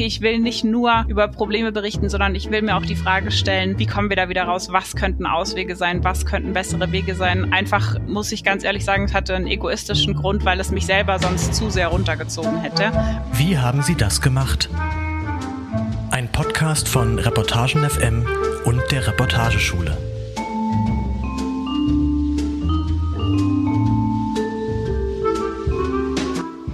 okay, ich will nicht nur über Probleme berichten, sondern ich will mir auch die Frage stellen, wie kommen wir da wieder raus? Was könnten Auswege sein? Was könnten bessere Wege sein? Einfach muss ich ganz ehrlich sagen, es hatte einen egoistischen Grund, weil es mich selber sonst zu sehr runtergezogen hätte. Wie haben Sie das gemacht? Ein Podcast von Reportagen FM und der Reportageschule.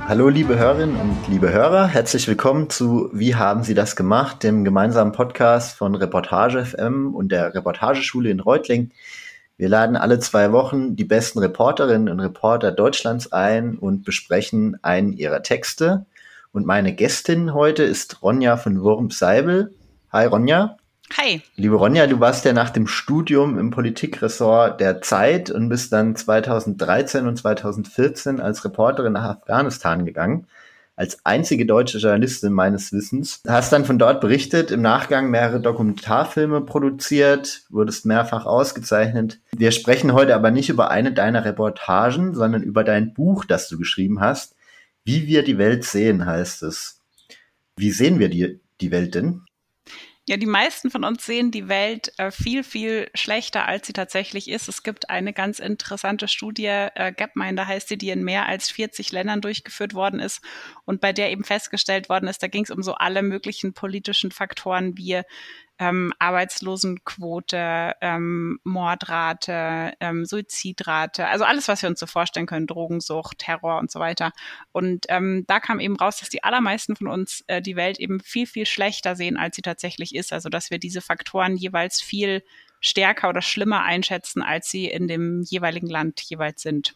Hallo liebe Hörerinnen und liebe Hörer, herzlich willkommen zu Wie haben Sie das gemacht, dem gemeinsamen Podcast von Reportage FM und der Reportageschule in Reutling. Wir laden alle zwei Wochen die besten Reporterinnen und Reporter Deutschlands ein und besprechen einen ihrer Texte. Und meine Gästin heute ist Ronja von Wurm-Seibel. Hi Ronja. Hi. Liebe Ronja, du warst ja nach dem Studium im Politikressort der Zeit und bist dann 2013 und 2014 als Reporterin nach Afghanistan gegangen. Als einzige deutsche Journalistin meines Wissens. Hast dann von dort berichtet, im Nachgang mehrere Dokumentarfilme produziert, wurdest mehrfach ausgezeichnet. Wir sprechen heute aber nicht über eine deiner Reportagen, sondern über dein Buch, das du geschrieben hast. Wie wir die Welt sehen, heißt es. Wie sehen wir die, die Welt denn? Ja, die meisten von uns sehen die Welt äh, viel, viel schlechter, als sie tatsächlich ist. Es gibt eine ganz interessante Studie, äh, Gapminder heißt sie, die in mehr als 40 Ländern durchgeführt worden ist und bei der eben festgestellt worden ist, da ging es um so alle möglichen politischen Faktoren wie ähm, Arbeitslosenquote, ähm, Mordrate, ähm, Suizidrate, also alles, was wir uns so vorstellen können, Drogensucht, Terror und so weiter. Und ähm, da kam eben raus, dass die allermeisten von uns äh, die Welt eben viel, viel schlechter sehen, als sie tatsächlich ist. Also dass wir diese Faktoren jeweils viel stärker oder schlimmer einschätzen, als sie in dem jeweiligen Land jeweils sind.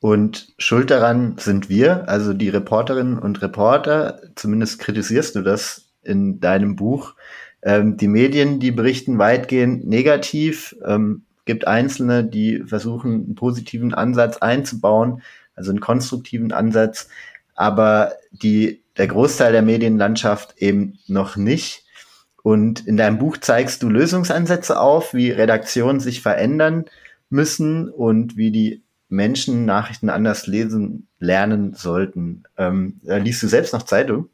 Und schuld daran sind wir, also die Reporterinnen und Reporter, zumindest kritisierst du das in deinem Buch, ähm, die Medien, die berichten weitgehend negativ. Ähm, gibt Einzelne, die versuchen, einen positiven Ansatz einzubauen, also einen konstruktiven Ansatz, aber die, der Großteil der Medienlandschaft eben noch nicht. Und in deinem Buch zeigst du Lösungsansätze auf, wie Redaktionen sich verändern müssen und wie die Menschen Nachrichten anders lesen lernen sollten. Ähm, liest du selbst noch Zeitung?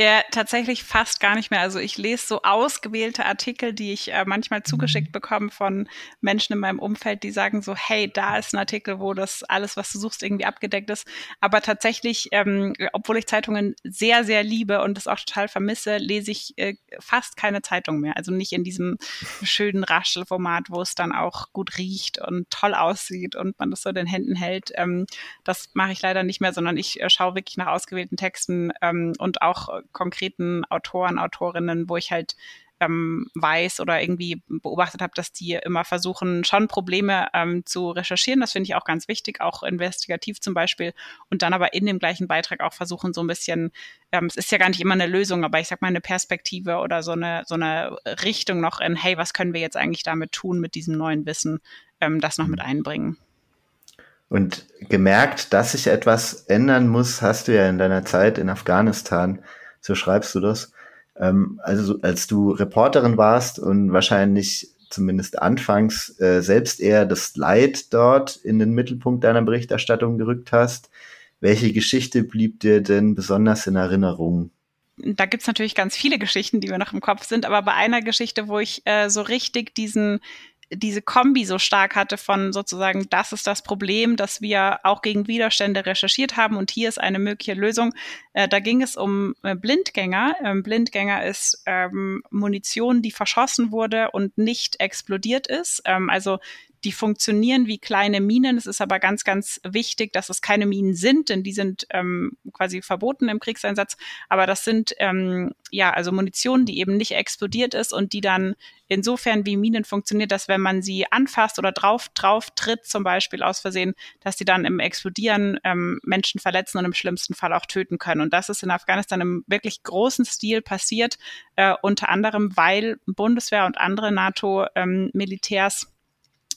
Ja, tatsächlich fast gar nicht mehr. Also ich lese so ausgewählte Artikel, die ich äh, manchmal zugeschickt mhm. bekomme von Menschen in meinem Umfeld, die sagen so, hey, da ist ein Artikel, wo das alles, was du suchst, irgendwie abgedeckt ist. Aber tatsächlich, ähm, obwohl ich Zeitungen sehr, sehr liebe und das auch total vermisse, lese ich äh, fast keine Zeitung mehr. Also nicht in diesem schönen Raschelformat, wo es dann auch gut riecht und toll aussieht und man das so in den Händen hält. Ähm, das mache ich leider nicht mehr, sondern ich äh, schaue wirklich nach ausgewählten Texten ähm, und auch konkreten Autoren, Autorinnen, wo ich halt ähm, weiß oder irgendwie beobachtet habe, dass die immer versuchen, schon Probleme ähm, zu recherchieren. Das finde ich auch ganz wichtig, auch investigativ zum Beispiel. Und dann aber in dem gleichen Beitrag auch versuchen, so ein bisschen, ähm, es ist ja gar nicht immer eine Lösung, aber ich sag mal eine Perspektive oder so eine, so eine Richtung noch in, hey, was können wir jetzt eigentlich damit tun, mit diesem neuen Wissen, ähm, das noch mit einbringen. Und gemerkt, dass sich etwas ändern muss, hast du ja in deiner Zeit in Afghanistan so schreibst du das. Ähm, also als du Reporterin warst und wahrscheinlich zumindest anfangs äh, selbst eher das Leid dort in den Mittelpunkt deiner Berichterstattung gerückt hast, welche Geschichte blieb dir denn besonders in Erinnerung? da gibt's natürlich ganz viele Geschichten, die mir noch im Kopf sind, aber bei einer Geschichte, wo ich äh, so richtig diesen diese Kombi so stark hatte von sozusagen, das ist das Problem, dass wir auch gegen Widerstände recherchiert haben und hier ist eine mögliche Lösung. Äh, da ging es um äh, Blindgänger. Ähm, Blindgänger ist ähm, Munition, die verschossen wurde und nicht explodiert ist. Ähm, also die funktionieren wie kleine Minen. Es ist aber ganz, ganz wichtig, dass es keine Minen sind, denn die sind ähm, quasi verboten im Kriegseinsatz. Aber das sind ähm, ja also Munition, die eben nicht explodiert ist und die dann insofern wie Minen funktioniert, dass wenn man sie anfasst oder drauf drauf tritt, zum Beispiel aus Versehen, dass die dann im Explodieren ähm, Menschen verletzen und im schlimmsten Fall auch töten können. Und das ist in Afghanistan im wirklich großen Stil passiert, äh, unter anderem, weil Bundeswehr und andere NATO-Militärs ähm,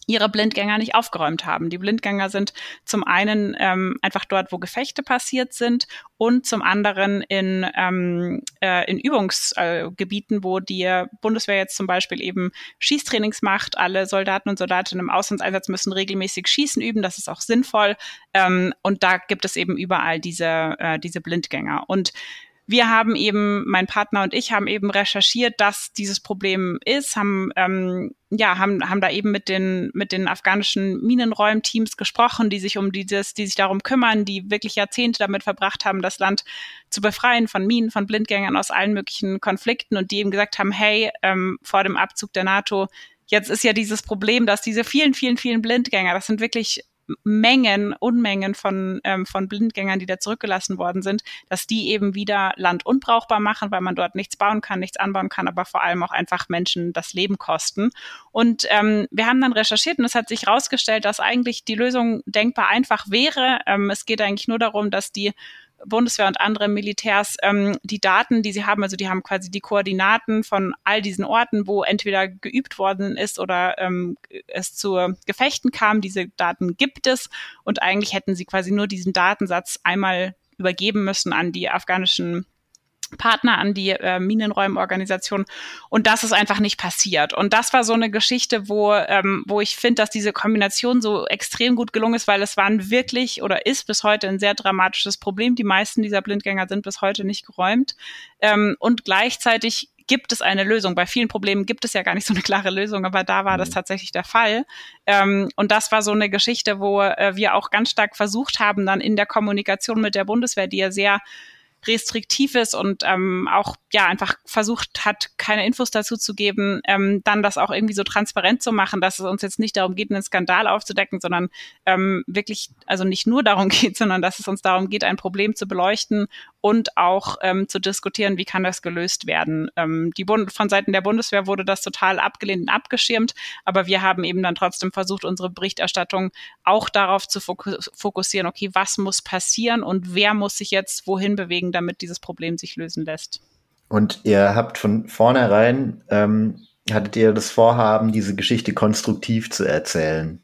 ihre Blindgänger nicht aufgeräumt haben. Die Blindgänger sind zum einen ähm, einfach dort, wo Gefechte passiert sind und zum anderen in, ähm, äh, in Übungsgebieten, äh, wo die Bundeswehr jetzt zum Beispiel eben Schießtrainings macht. Alle Soldaten und Soldatinnen im Auslandseinsatz müssen regelmäßig Schießen üben. Das ist auch sinnvoll. Ähm, und da gibt es eben überall diese, äh, diese Blindgänger. Und wir haben eben, mein Partner und ich haben eben recherchiert, dass dieses Problem ist, haben ähm, ja haben haben da eben mit den mit den afghanischen Minenräumteams gesprochen, die sich um dieses, die sich darum kümmern, die wirklich Jahrzehnte damit verbracht haben, das Land zu befreien von Minen, von Blindgängern aus allen möglichen Konflikten und die eben gesagt haben, hey, ähm, vor dem Abzug der NATO Jetzt ist ja dieses Problem, dass diese vielen, vielen, vielen Blindgänger, das sind wirklich Mengen, Unmengen von, ähm, von Blindgängern, die da zurückgelassen worden sind, dass die eben wieder Land unbrauchbar machen, weil man dort nichts bauen kann, nichts anbauen kann, aber vor allem auch einfach Menschen das Leben kosten. Und ähm, wir haben dann recherchiert und es hat sich herausgestellt, dass eigentlich die Lösung denkbar einfach wäre. Ähm, es geht eigentlich nur darum, dass die Bundeswehr und andere Militärs ähm, die Daten, die sie haben, also die haben quasi die Koordinaten von all diesen Orten, wo entweder geübt worden ist oder ähm, es zu Gefechten kam. Diese Daten gibt es und eigentlich hätten sie quasi nur diesen Datensatz einmal übergeben müssen an die afghanischen Partner an die äh, Minenräumorganisation. Und das ist einfach nicht passiert. Und das war so eine Geschichte, wo, ähm, wo ich finde, dass diese Kombination so extrem gut gelungen ist, weil es waren wirklich oder ist bis heute ein sehr dramatisches Problem. Die meisten dieser Blindgänger sind bis heute nicht geräumt. Ähm, und gleichzeitig gibt es eine Lösung. Bei vielen Problemen gibt es ja gar nicht so eine klare Lösung, aber da war das mhm. tatsächlich der Fall. Ähm, und das war so eine Geschichte, wo äh, wir auch ganz stark versucht haben, dann in der Kommunikation mit der Bundeswehr, die ja sehr restriktiv ist und ähm, auch ja einfach versucht hat, keine Infos dazu zu geben, ähm, dann das auch irgendwie so transparent zu machen, dass es uns jetzt nicht darum geht, einen Skandal aufzudecken, sondern ähm, wirklich, also nicht nur darum geht, sondern dass es uns darum geht, ein Problem zu beleuchten und auch ähm, zu diskutieren, wie kann das gelöst werden. Ähm, die Bund von Seiten der Bundeswehr wurde das total abgelehnt und abgeschirmt, aber wir haben eben dann trotzdem versucht, unsere Berichterstattung auch darauf zu fokussieren, okay, was muss passieren und wer muss sich jetzt wohin bewegen, damit dieses Problem sich lösen lässt. Und ihr habt von vornherein, ähm, hattet ihr das Vorhaben, diese Geschichte konstruktiv zu erzählen?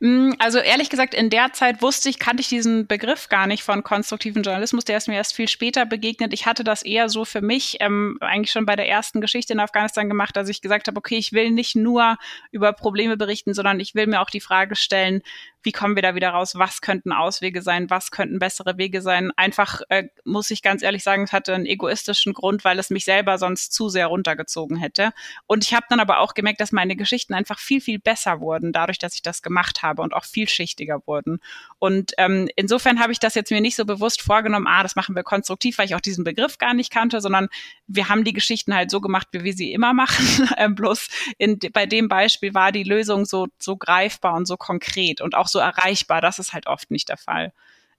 Mm, also ehrlich gesagt, in der Zeit wusste ich, kannte ich diesen Begriff gar nicht von konstruktiven Journalismus. Der ist mir erst viel später begegnet. Ich hatte das eher so für mich ähm, eigentlich schon bei der ersten Geschichte in Afghanistan gemacht, dass ich gesagt habe, okay, ich will nicht nur über Probleme berichten, sondern ich will mir auch die Frage stellen, wie kommen wir da wieder raus? Was könnten Auswege sein? Was könnten bessere Wege sein? Einfach äh, muss ich ganz ehrlich sagen, es hatte einen egoistischen Grund, weil es mich selber sonst zu sehr runtergezogen hätte. Und ich habe dann aber auch gemerkt, dass meine Geschichten einfach viel, viel besser wurden, dadurch, dass ich das gemacht habe und auch vielschichtiger wurden. Und ähm, insofern habe ich das jetzt mir nicht so bewusst vorgenommen, ah, das machen wir konstruktiv, weil ich auch diesen Begriff gar nicht kannte, sondern wir haben die Geschichten halt so gemacht, wie wir sie immer machen. ähm, bloß in, bei dem Beispiel war die Lösung so, so greifbar und so konkret und auch so erreichbar. Das ist halt oft nicht der Fall.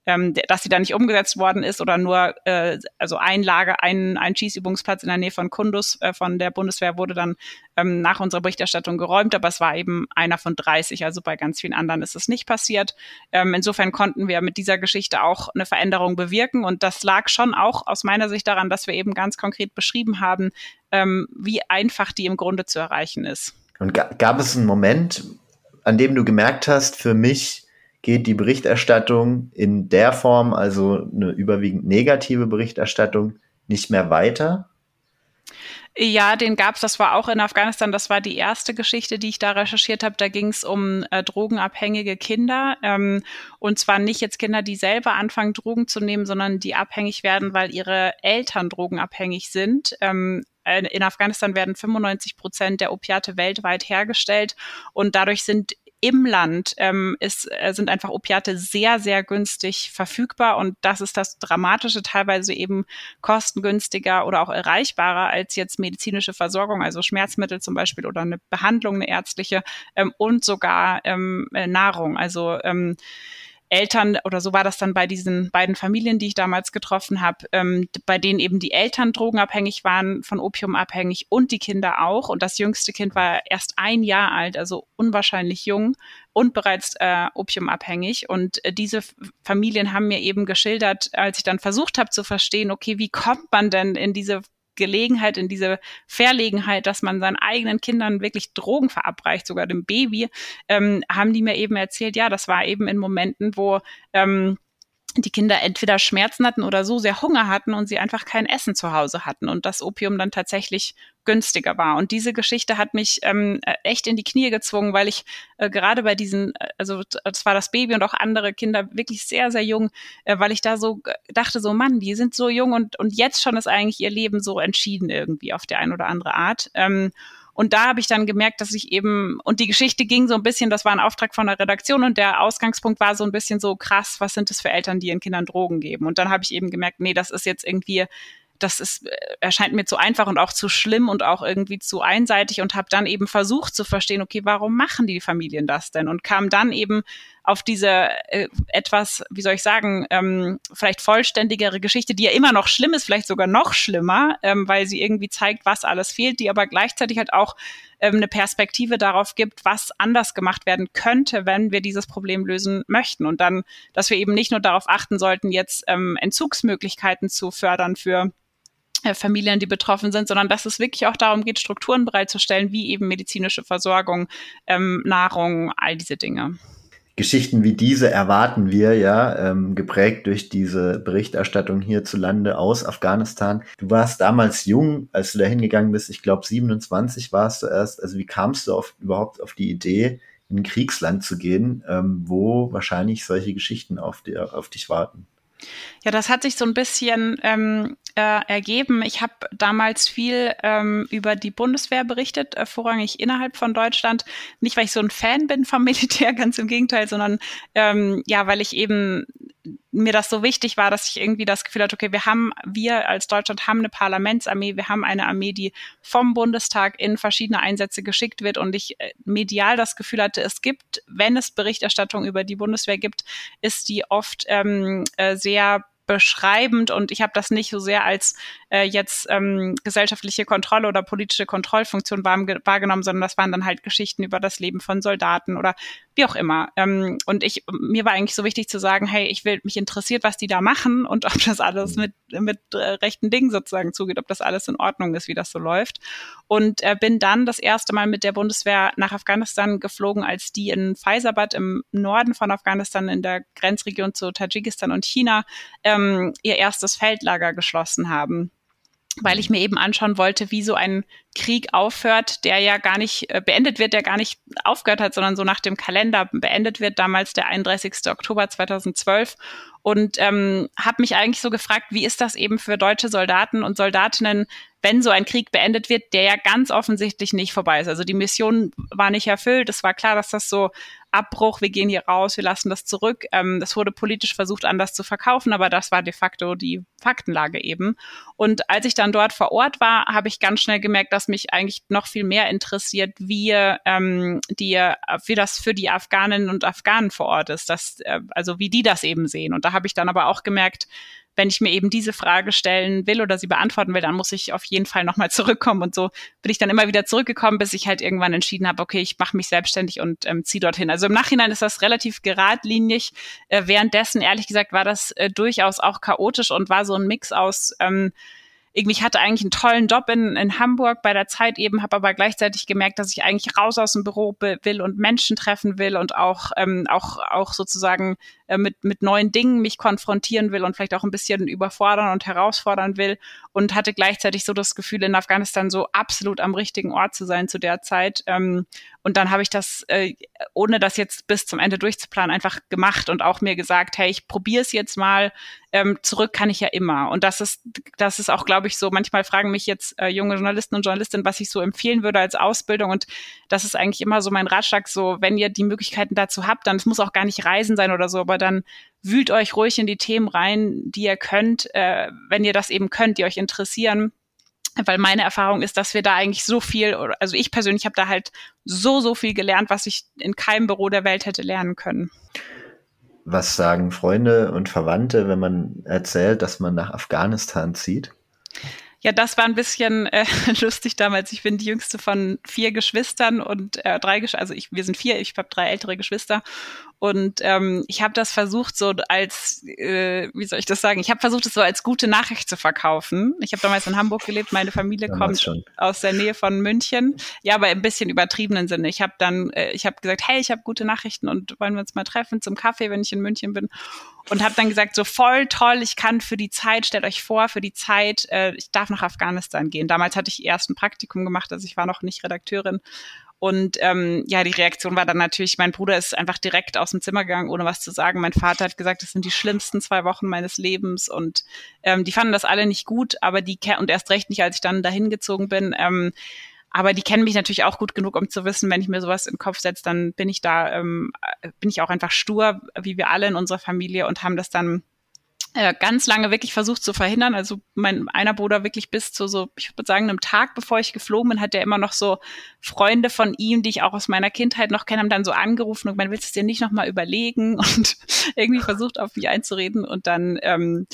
Ähm, dass sie da nicht umgesetzt worden ist oder nur, äh, also ein Lager, ein, ein Schießübungsplatz in der Nähe von Kundus äh, von der Bundeswehr wurde dann ähm, nach unserer Berichterstattung geräumt, aber es war eben einer von 30, also bei ganz vielen anderen ist es nicht passiert. Ähm, insofern konnten wir mit dieser Geschichte auch eine Veränderung bewirken und das lag schon auch aus meiner Sicht daran, dass wir eben ganz konkret beschrieben haben, ähm, wie einfach die im Grunde zu erreichen ist. Und gab es einen Moment, an dem du gemerkt hast, für mich geht die Berichterstattung in der Form, also eine überwiegend negative Berichterstattung, nicht mehr weiter? Ja, den gab's. Das war auch in Afghanistan. Das war die erste Geschichte, die ich da recherchiert habe. Da ging's um äh, drogenabhängige Kinder. Ähm, und zwar nicht jetzt Kinder, die selber anfangen, Drogen zu nehmen, sondern die abhängig werden, weil ihre Eltern drogenabhängig sind. Ähm, in Afghanistan werden 95 Prozent der Opiate weltweit hergestellt und dadurch sind im Land ähm, ist, äh, sind einfach Opiate sehr, sehr günstig verfügbar und das ist das Dramatische, teilweise eben kostengünstiger oder auch erreichbarer als jetzt medizinische Versorgung, also Schmerzmittel zum Beispiel oder eine Behandlung, eine ärztliche ähm, und sogar ähm, äh, Nahrung. Also ähm, Eltern, oder so war das dann bei diesen beiden Familien, die ich damals getroffen habe, ähm, bei denen eben die Eltern drogenabhängig waren, von Opium abhängig und die Kinder auch. Und das jüngste Kind war erst ein Jahr alt, also unwahrscheinlich jung und bereits äh, opiumabhängig. Und äh, diese Familien haben mir eben geschildert, als ich dann versucht habe zu verstehen, okay, wie kommt man denn in diese Gelegenheit, in diese Verlegenheit, dass man seinen eigenen Kindern wirklich Drogen verabreicht, sogar dem Baby, ähm, haben die mir eben erzählt, ja, das war eben in Momenten, wo ähm, die Kinder entweder Schmerzen hatten oder so sehr Hunger hatten und sie einfach kein Essen zu Hause hatten und das Opium dann tatsächlich günstiger war. Und diese Geschichte hat mich ähm, echt in die Knie gezwungen, weil ich äh, gerade bei diesen, äh, also es war das Baby und auch andere Kinder wirklich sehr, sehr jung, äh, weil ich da so dachte, so Mann, die sind so jung und, und jetzt schon ist eigentlich ihr Leben so entschieden irgendwie auf die eine oder andere Art. Ähm, und da habe ich dann gemerkt, dass ich eben, und die Geschichte ging so ein bisschen, das war ein Auftrag von der Redaktion und der Ausgangspunkt war so ein bisschen so krass, was sind das für Eltern, die ihren Kindern Drogen geben? Und dann habe ich eben gemerkt, nee, das ist jetzt irgendwie das ist, äh, erscheint mir zu einfach und auch zu schlimm und auch irgendwie zu einseitig und habe dann eben versucht zu verstehen, okay, warum machen die Familien das denn? Und kam dann eben auf diese äh, etwas, wie soll ich sagen, ähm, vielleicht vollständigere Geschichte, die ja immer noch schlimm ist, vielleicht sogar noch schlimmer, ähm, weil sie irgendwie zeigt, was alles fehlt, die aber gleichzeitig halt auch ähm, eine Perspektive darauf gibt, was anders gemacht werden könnte, wenn wir dieses Problem lösen möchten. Und dann, dass wir eben nicht nur darauf achten sollten, jetzt ähm, Entzugsmöglichkeiten zu fördern für äh, Familien, die betroffen sind, sondern dass es wirklich auch darum geht, Strukturen bereitzustellen, wie eben medizinische Versorgung, ähm, Nahrung, all diese Dinge. Geschichten wie diese erwarten wir ja, ähm, geprägt durch diese Berichterstattung hierzulande aus Afghanistan. Du warst damals jung, als du da hingegangen bist. Ich glaube, 27 warst du erst. Also wie kamst du auf, überhaupt auf die Idee, in ein Kriegsland zu gehen, ähm, wo wahrscheinlich solche Geschichten auf, die, auf dich warten? Ja, das hat sich so ein bisschen ähm, äh, ergeben. Ich habe damals viel ähm, über die Bundeswehr berichtet, äh, vorrangig innerhalb von Deutschland. Nicht, weil ich so ein Fan bin vom Militär, ganz im Gegenteil, sondern ähm, ja, weil ich eben mir das so wichtig war, dass ich irgendwie das Gefühl hatte, okay, wir haben, wir als Deutschland haben eine Parlamentsarmee, wir haben eine Armee, die vom Bundestag in verschiedene Einsätze geschickt wird und ich äh, medial das Gefühl hatte, es gibt, wenn es Berichterstattung über die Bundeswehr gibt, ist die oft ähm, äh, sehr beschreibend und ich habe das nicht so sehr als äh, jetzt ähm, gesellschaftliche Kontrolle oder politische Kontrollfunktion wahrgenommen, sondern das waren dann halt Geschichten über das Leben von Soldaten oder wie auch immer. Ähm, und ich mir war eigentlich so wichtig zu sagen, hey, ich will mich interessiert, was die da machen und ob das alles mit mit äh, rechten Dingen sozusagen zugeht, ob das alles in Ordnung ist, wie das so läuft. Und äh, bin dann das erste Mal mit der Bundeswehr nach Afghanistan geflogen, als die in Faisabad im Norden von Afghanistan in der Grenzregion zu Tadschikistan und China ähm, ihr erstes Feldlager geschlossen haben weil ich mir eben anschauen wollte, wie so ein Krieg aufhört, der ja gar nicht äh, beendet wird, der gar nicht aufgehört hat, sondern so nach dem Kalender beendet wird, damals der 31. Oktober 2012 und ähm, habe mich eigentlich so gefragt, wie ist das eben für deutsche Soldaten und Soldatinnen, wenn so ein Krieg beendet wird, der ja ganz offensichtlich nicht vorbei ist. Also die Mission war nicht erfüllt. Es war klar, dass das so Abbruch, wir gehen hier raus, wir lassen das zurück. Ähm, das wurde politisch versucht, anders zu verkaufen, aber das war de facto die Faktenlage eben. Und als ich dann dort vor Ort war, habe ich ganz schnell gemerkt, dass mich eigentlich noch viel mehr interessiert, wie ähm, die, wie das für die Afghaninnen und Afghanen vor Ort ist, dass, äh, also wie die das eben sehen. Und da habe ich dann aber auch gemerkt, wenn ich mir eben diese Frage stellen will oder sie beantworten will, dann muss ich auf jeden Fall nochmal zurückkommen. Und so bin ich dann immer wieder zurückgekommen, bis ich halt irgendwann entschieden habe, okay, ich mache mich selbstständig und ähm, ziehe dorthin. Also im Nachhinein ist das relativ geradlinig. Äh, währenddessen, ehrlich gesagt, war das äh, durchaus auch chaotisch und war so ein Mix aus ähm, irgendwie, ich hatte eigentlich einen tollen Job in, in Hamburg bei der Zeit eben, habe aber gleichzeitig gemerkt, dass ich eigentlich raus aus dem Büro will und Menschen treffen will und auch, ähm, auch, auch sozusagen äh, mit, mit neuen Dingen mich konfrontieren will und vielleicht auch ein bisschen überfordern und herausfordern will und hatte gleichzeitig so das Gefühl, in Afghanistan so absolut am richtigen Ort zu sein zu der Zeit. Ähm, und dann habe ich das, äh, ohne das jetzt bis zum Ende durchzuplanen, einfach gemacht und auch mir gesagt, hey, ich probiere es jetzt mal. Ähm, zurück kann ich ja immer. Und das ist, das ist auch, glaube ich, so. Manchmal fragen mich jetzt äh, junge Journalisten und Journalistinnen, was ich so empfehlen würde als Ausbildung. Und das ist eigentlich immer so mein Ratschlag, so, wenn ihr die Möglichkeiten dazu habt, dann es muss auch gar nicht Reisen sein oder so, aber dann wühlt euch ruhig in die Themen rein, die ihr könnt, äh, wenn ihr das eben könnt, die euch interessieren weil meine Erfahrung ist, dass wir da eigentlich so viel, also ich persönlich habe da halt so, so viel gelernt, was ich in keinem Büro der Welt hätte lernen können. Was sagen Freunde und Verwandte, wenn man erzählt, dass man nach Afghanistan zieht? Ja, das war ein bisschen äh, lustig damals. Ich bin die jüngste von vier Geschwistern und äh, drei, Gesch also ich, wir sind vier, ich habe drei ältere Geschwister Und ähm, ich habe das versucht, so als, äh, wie soll ich das sagen, ich habe versucht, es so als gute Nachricht zu verkaufen. Ich habe damals in Hamburg gelebt, meine Familie damals kommt schon. aus der Nähe von München. Ja, aber im bisschen übertriebenen Sinne. Ich habe dann, äh, ich habe gesagt, hey, ich habe gute Nachrichten und wollen wir uns mal treffen zum Kaffee, wenn ich in München bin. Und habe dann gesagt, so voll toll, ich kann für die Zeit, stellt euch vor, für die Zeit, äh, ich darf nach Afghanistan gehen. Damals hatte ich erst ein Praktikum gemacht, also ich war noch nicht Redakteurin. Und ähm, ja, die Reaktion war dann natürlich, mein Bruder ist einfach direkt aus dem Zimmer gegangen, ohne was zu sagen. Mein Vater hat gesagt, das sind die schlimmsten zwei Wochen meines Lebens. Und ähm, die fanden das alle nicht gut, aber die und erst recht nicht, als ich dann dahin gezogen bin. Ähm, aber die kennen mich natürlich auch gut genug, um zu wissen, wenn ich mir sowas in den Kopf setze, dann bin ich da, ähm, bin ich auch einfach stur, wie wir alle in unserer Familie und haben das dann äh, ganz lange wirklich versucht zu verhindern. Also mein einer Bruder wirklich bis zu so, ich würde sagen, einem Tag, bevor ich geflogen bin, hat er immer noch so Freunde von ihm, die ich auch aus meiner Kindheit noch kenne, haben dann so angerufen und man willst es dir nicht nochmal überlegen und irgendwie versucht auf mich einzureden und dann ähm,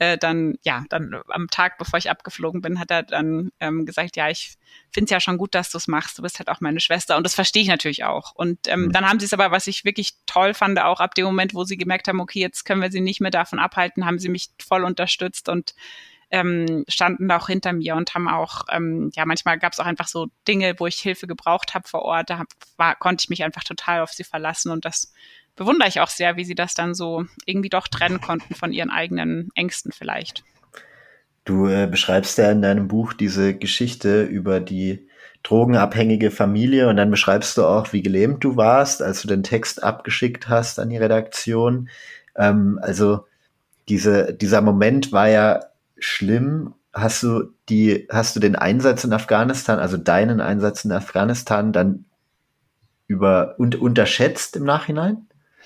äh, dann, ja, dann am Tag, bevor ich abgeflogen bin, hat er dann ähm, gesagt, ja, ich finde es ja schon gut, dass du es machst. Du bist halt auch meine Schwester. Und das verstehe ich natürlich auch. Und ähm, mhm. dann haben sie es aber, was ich wirklich toll fand, auch ab dem Moment, wo sie gemerkt haben, okay, jetzt können wir sie nicht mehr davon abhalten, haben sie mich voll unterstützt und ähm, standen da auch hinter mir und haben auch, ähm, ja, manchmal gab es auch einfach so Dinge, wo ich Hilfe gebraucht habe vor Ort. Da hab, war, konnte ich mich einfach total auf sie verlassen und das bewundere ich auch sehr, wie sie das dann so irgendwie doch trennen konnten von ihren eigenen Ängsten vielleicht. Du äh, beschreibst ja in deinem Buch diese Geschichte über die drogenabhängige Familie und dann beschreibst du auch, wie gelähmt du warst, als du den Text abgeschickt hast an die Redaktion. Ähm, also diese, dieser Moment war ja schlimm. Hast du die, hast du den Einsatz in Afghanistan, also deinen Einsatz in Afghanistan dann über und unterschätzt im Nachhinein?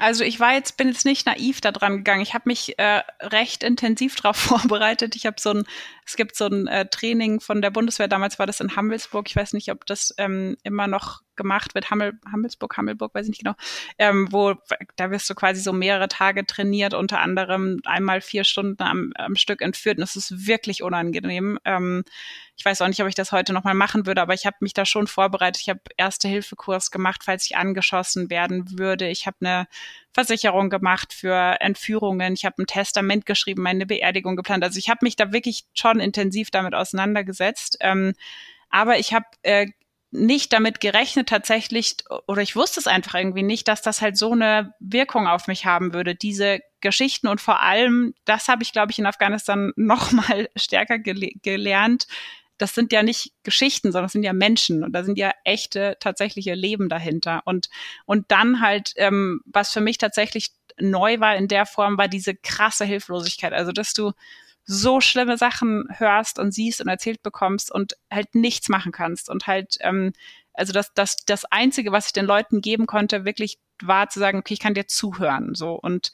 also ich war jetzt, bin jetzt nicht naiv da dran gegangen. Ich habe mich äh, recht intensiv darauf vorbereitet. Ich habe so ein, es gibt so ein äh, Training von der Bundeswehr, damals war das in Hamelsburg. Ich weiß nicht, ob das ähm, immer noch gemacht wird, Hammel, Hammelsburg, Hammelburg, weiß ich nicht genau, ähm, wo da wirst du quasi so mehrere Tage trainiert, unter anderem einmal vier Stunden am, am Stück entführt. Und das ist wirklich unangenehm. Ähm, ich weiß auch nicht, ob ich das heute nochmal machen würde, aber ich habe mich da schon vorbereitet. Ich habe Erste-Hilfe-Kurs gemacht, falls ich angeschossen werden würde. Ich habe eine Versicherung gemacht für Entführungen. Ich habe ein Testament geschrieben, meine Beerdigung geplant. Also ich habe mich da wirklich schon intensiv damit auseinandergesetzt. Ähm, aber ich habe äh, nicht damit gerechnet tatsächlich, oder ich wusste es einfach irgendwie nicht, dass das halt so eine Wirkung auf mich haben würde, diese Geschichten und vor allem, das habe ich, glaube ich, in Afghanistan noch mal stärker gele gelernt. Das sind ja nicht Geschichten, sondern das sind ja Menschen und da sind ja echte, tatsächliche Leben dahinter. Und, und dann halt, ähm, was für mich tatsächlich neu war in der Form, war diese krasse Hilflosigkeit. Also, dass du so schlimme Sachen hörst und siehst und erzählt bekommst und halt nichts machen kannst und halt ähm, also das, das, das Einzige, was ich den Leuten geben konnte, wirklich war zu sagen, okay, ich kann dir zuhören. So. Und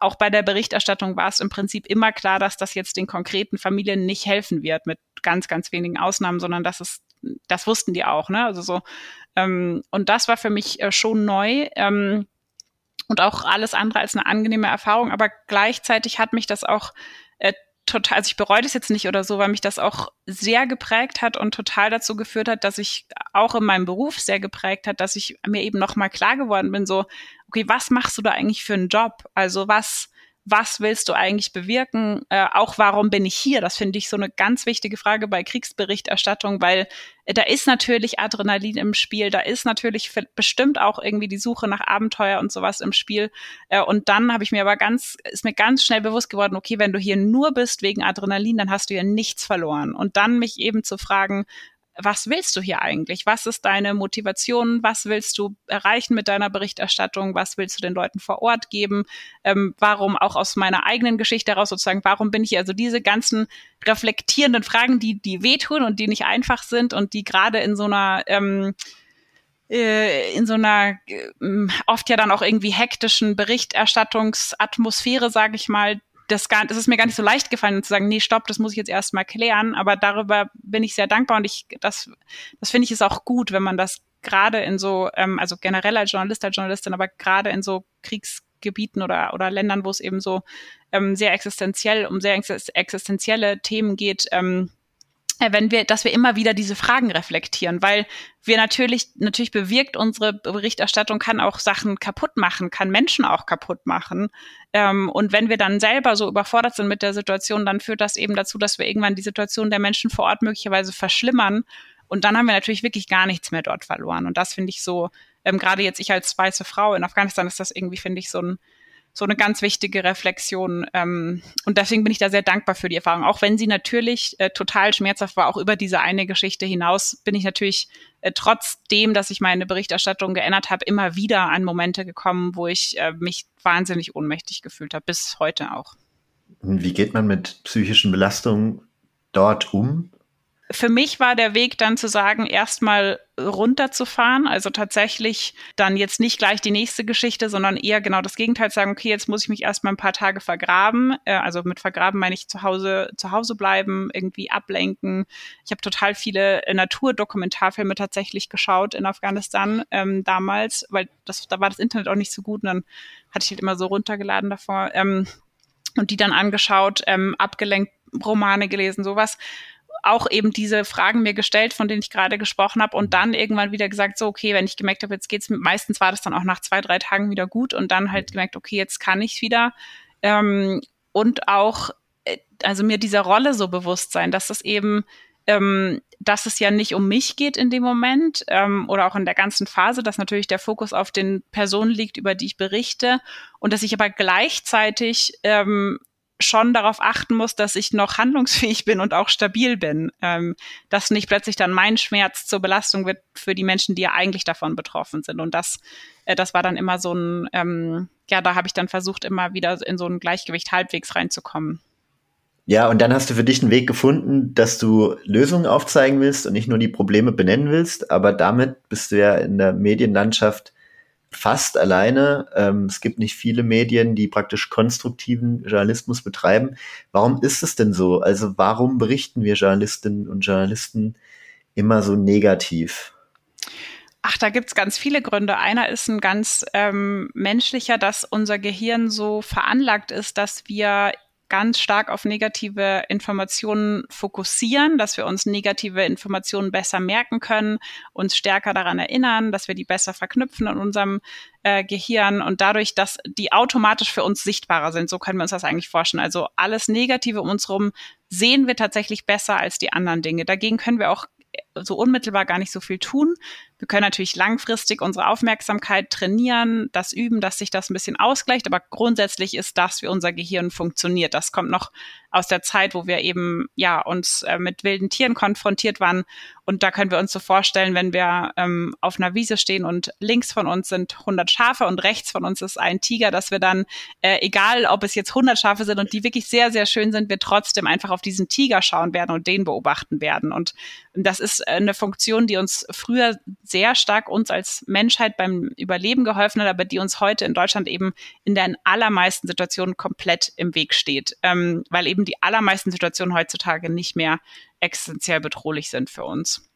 auch bei der Berichterstattung war es im Prinzip immer klar, dass das jetzt den konkreten Familien nicht helfen wird, mit ganz, ganz wenigen Ausnahmen, sondern dass es, das wussten die auch, ne? Also so, ähm, und das war für mich äh, schon neu. Ähm, und auch alles andere als eine angenehme Erfahrung, aber gleichzeitig hat mich das auch total, also ich bereue das jetzt nicht oder so, weil mich das auch sehr geprägt hat und total dazu geführt hat, dass ich auch in meinem Beruf sehr geprägt hat, dass ich mir eben noch mal klar geworden bin, so, okay, was machst du da eigentlich für einen Job? Also was, was willst du eigentlich bewirken? Äh, auch warum bin ich hier? Das finde ich so eine ganz wichtige Frage bei Kriegsberichterstattung, weil äh, da ist natürlich Adrenalin im Spiel, da ist natürlich bestimmt auch irgendwie die Suche nach Abenteuer und sowas im Spiel. Äh, und dann habe ich mir aber ganz, ist mir ganz schnell bewusst geworden, okay, wenn du hier nur bist wegen Adrenalin, dann hast du ja nichts verloren. Und dann mich eben zu fragen, was willst du hier eigentlich? Was ist deine Motivation? Was willst du erreichen mit deiner Berichterstattung? Was willst du den Leuten vor Ort geben? Ähm, warum auch aus meiner eigenen Geschichte heraus sozusagen, warum bin ich hier? Also diese ganzen reflektierenden Fragen, die, die wehtun und die nicht einfach sind und die gerade in so einer ähm, äh, in so einer äh, oft ja dann auch irgendwie hektischen Berichterstattungsatmosphäre, sage ich mal, das, gar, das ist mir gar nicht so leicht gefallen zu sagen, nee, stopp, das muss ich jetzt erstmal klären. Aber darüber bin ich sehr dankbar und ich, das, das finde ich ist auch gut, wenn man das gerade in so, ähm, also generell als Journalist, als Journalistin, aber gerade in so Kriegsgebieten oder, oder Ländern, wo es eben so ähm, sehr existenziell, um sehr existenzielle Themen geht, ähm, äh, wenn wir, dass wir immer wieder diese Fragen reflektieren, weil wir natürlich, natürlich bewirkt unsere Berichterstattung kann auch Sachen kaputt machen, kann Menschen auch kaputt machen. Ähm, und wenn wir dann selber so überfordert sind mit der Situation, dann führt das eben dazu, dass wir irgendwann die Situation der Menschen vor Ort möglicherweise verschlimmern. Und dann haben wir natürlich wirklich gar nichts mehr dort verloren. Und das finde ich so, ähm, gerade jetzt ich als weiße Frau in Afghanistan ist das irgendwie, finde ich, so ein, so eine ganz wichtige Reflexion. Ähm, und deswegen bin ich da sehr dankbar für die Erfahrung. Auch wenn sie natürlich äh, total schmerzhaft war, auch über diese eine Geschichte hinaus, bin ich natürlich äh, trotzdem, dass ich meine Berichterstattung geändert habe, immer wieder an Momente gekommen, wo ich äh, mich wahnsinnig ohnmächtig gefühlt habe, bis heute auch. Wie geht man mit psychischen Belastungen dort um? Für mich war der Weg dann zu sagen, erstmal runterzufahren, also tatsächlich dann jetzt nicht gleich die nächste Geschichte, sondern eher genau das Gegenteil zu sagen, okay, jetzt muss ich mich erstmal ein paar Tage vergraben. Äh, also mit vergraben meine ich zu Hause, zu Hause bleiben, irgendwie ablenken. Ich habe total viele äh, Naturdokumentarfilme tatsächlich geschaut in Afghanistan ähm, damals, weil das, da war das Internet auch nicht so gut und dann hatte ich halt immer so runtergeladen davor ähm, und die dann angeschaut, ähm, abgelenkt Romane gelesen, sowas auch eben diese Fragen mir gestellt, von denen ich gerade gesprochen habe und dann irgendwann wieder gesagt, so okay, wenn ich gemerkt habe, jetzt geht's meistens war das dann auch nach zwei, drei Tagen wieder gut und dann halt gemerkt, okay, jetzt kann ich wieder. Ähm, und auch, äh, also mir dieser Rolle so bewusst sein, dass es eben ähm, dass es ja nicht um mich geht in dem Moment ähm, oder auch in der ganzen Phase, dass natürlich der Fokus auf den Personen liegt, über die ich berichte und dass ich aber gleichzeitig ähm, schon darauf achten muss, dass ich noch handlungsfähig bin und auch stabil bin. Ähm, dass nicht plötzlich dann mein Schmerz zur Belastung wird für die Menschen, die ja eigentlich davon betroffen sind. Und das, äh, das war dann immer so ein, ähm, ja, da habe ich dann versucht, immer wieder in so ein Gleichgewicht halbwegs reinzukommen. Ja, und dann hast du für dich einen Weg gefunden, dass du Lösungen aufzeigen willst und nicht nur die Probleme benennen willst, aber damit bist du ja in der Medienlandschaft fast alleine. Ähm, es gibt nicht viele Medien, die praktisch konstruktiven Journalismus betreiben. Warum ist es denn so? Also warum berichten wir Journalistinnen und Journalisten immer so negativ? Ach, da gibt's ganz viele Gründe. Einer ist ein ganz ähm, menschlicher, dass unser Gehirn so veranlagt ist, dass wir ganz stark auf negative Informationen fokussieren, dass wir uns negative Informationen besser merken können, uns stärker daran erinnern, dass wir die besser verknüpfen in unserem äh, Gehirn und dadurch, dass die automatisch für uns sichtbarer sind. So können wir uns das eigentlich vorstellen. Also alles Negative um uns herum sehen wir tatsächlich besser als die anderen Dinge. Dagegen können wir auch so unmittelbar gar nicht so viel tun. Wir können natürlich langfristig unsere Aufmerksamkeit trainieren, das üben, dass sich das ein bisschen ausgleicht, aber grundsätzlich ist das, wie unser Gehirn funktioniert. Das kommt noch aus der Zeit, wo wir eben ja uns äh, mit wilden Tieren konfrontiert waren. Und da können wir uns so vorstellen, wenn wir ähm, auf einer Wiese stehen und links von uns sind 100 Schafe und rechts von uns ist ein Tiger, dass wir dann, äh, egal ob es jetzt 100 Schafe sind und die wirklich sehr, sehr schön sind, wir trotzdem einfach auf diesen Tiger schauen werden und den beobachten werden. Und das ist eine Funktion, die uns früher sehr stark uns als Menschheit beim Überleben geholfen hat, aber die uns heute in Deutschland eben in den allermeisten Situationen komplett im Weg steht, ähm, weil eben die allermeisten Situationen heutzutage nicht mehr existenziell bedrohlich sind für uns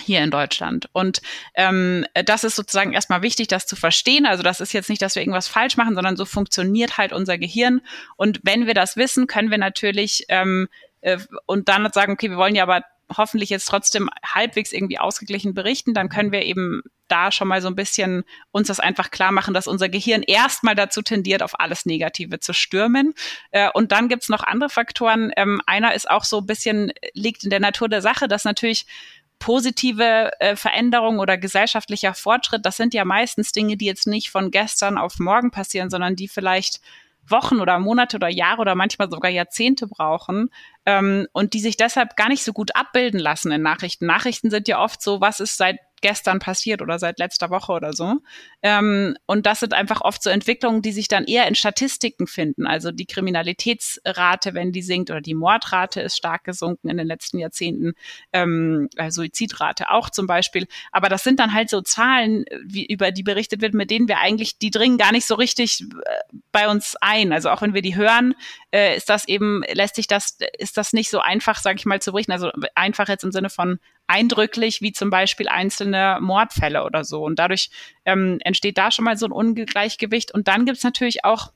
hier in Deutschland. Und ähm, das ist sozusagen erstmal wichtig, das zu verstehen. Also das ist jetzt nicht, dass wir irgendwas falsch machen, sondern so funktioniert halt unser Gehirn. Und wenn wir das wissen, können wir natürlich ähm, äh, und dann sagen, okay, wir wollen ja aber hoffentlich jetzt trotzdem halbwegs irgendwie ausgeglichen berichten, dann können wir eben da schon mal so ein bisschen uns das einfach klar machen, dass unser Gehirn erstmal dazu tendiert, auf alles Negative zu stürmen. Äh, und dann gibt's noch andere Faktoren. Ähm, einer ist auch so ein bisschen, liegt in der Natur der Sache, dass natürlich positive äh, Veränderung oder gesellschaftlicher Fortschritt, das sind ja meistens Dinge, die jetzt nicht von gestern auf morgen passieren, sondern die vielleicht Wochen oder Monate oder Jahre oder manchmal sogar Jahrzehnte brauchen ähm, und die sich deshalb gar nicht so gut abbilden lassen in Nachrichten. Nachrichten sind ja oft so, was ist seit gestern passiert oder seit letzter Woche oder so. Ähm, und das sind einfach oft so Entwicklungen, die sich dann eher in Statistiken finden. Also die Kriminalitätsrate, wenn die sinkt, oder die Mordrate ist stark gesunken in den letzten Jahrzehnten, ähm, äh, Suizidrate auch zum Beispiel. Aber das sind dann halt so Zahlen, wie, über die berichtet wird, mit denen wir eigentlich, die dringen gar nicht so richtig äh, bei uns ein. Also auch wenn wir die hören, äh, ist das eben, lässt sich das, ist das nicht so einfach, sage ich mal, zu berichten. Also einfach jetzt im Sinne von eindrücklich, wie zum Beispiel einzelne Mordfälle oder so. Und dadurch ähm, entsteht da schon mal so ein Ungleichgewicht. Und dann gibt's natürlich auch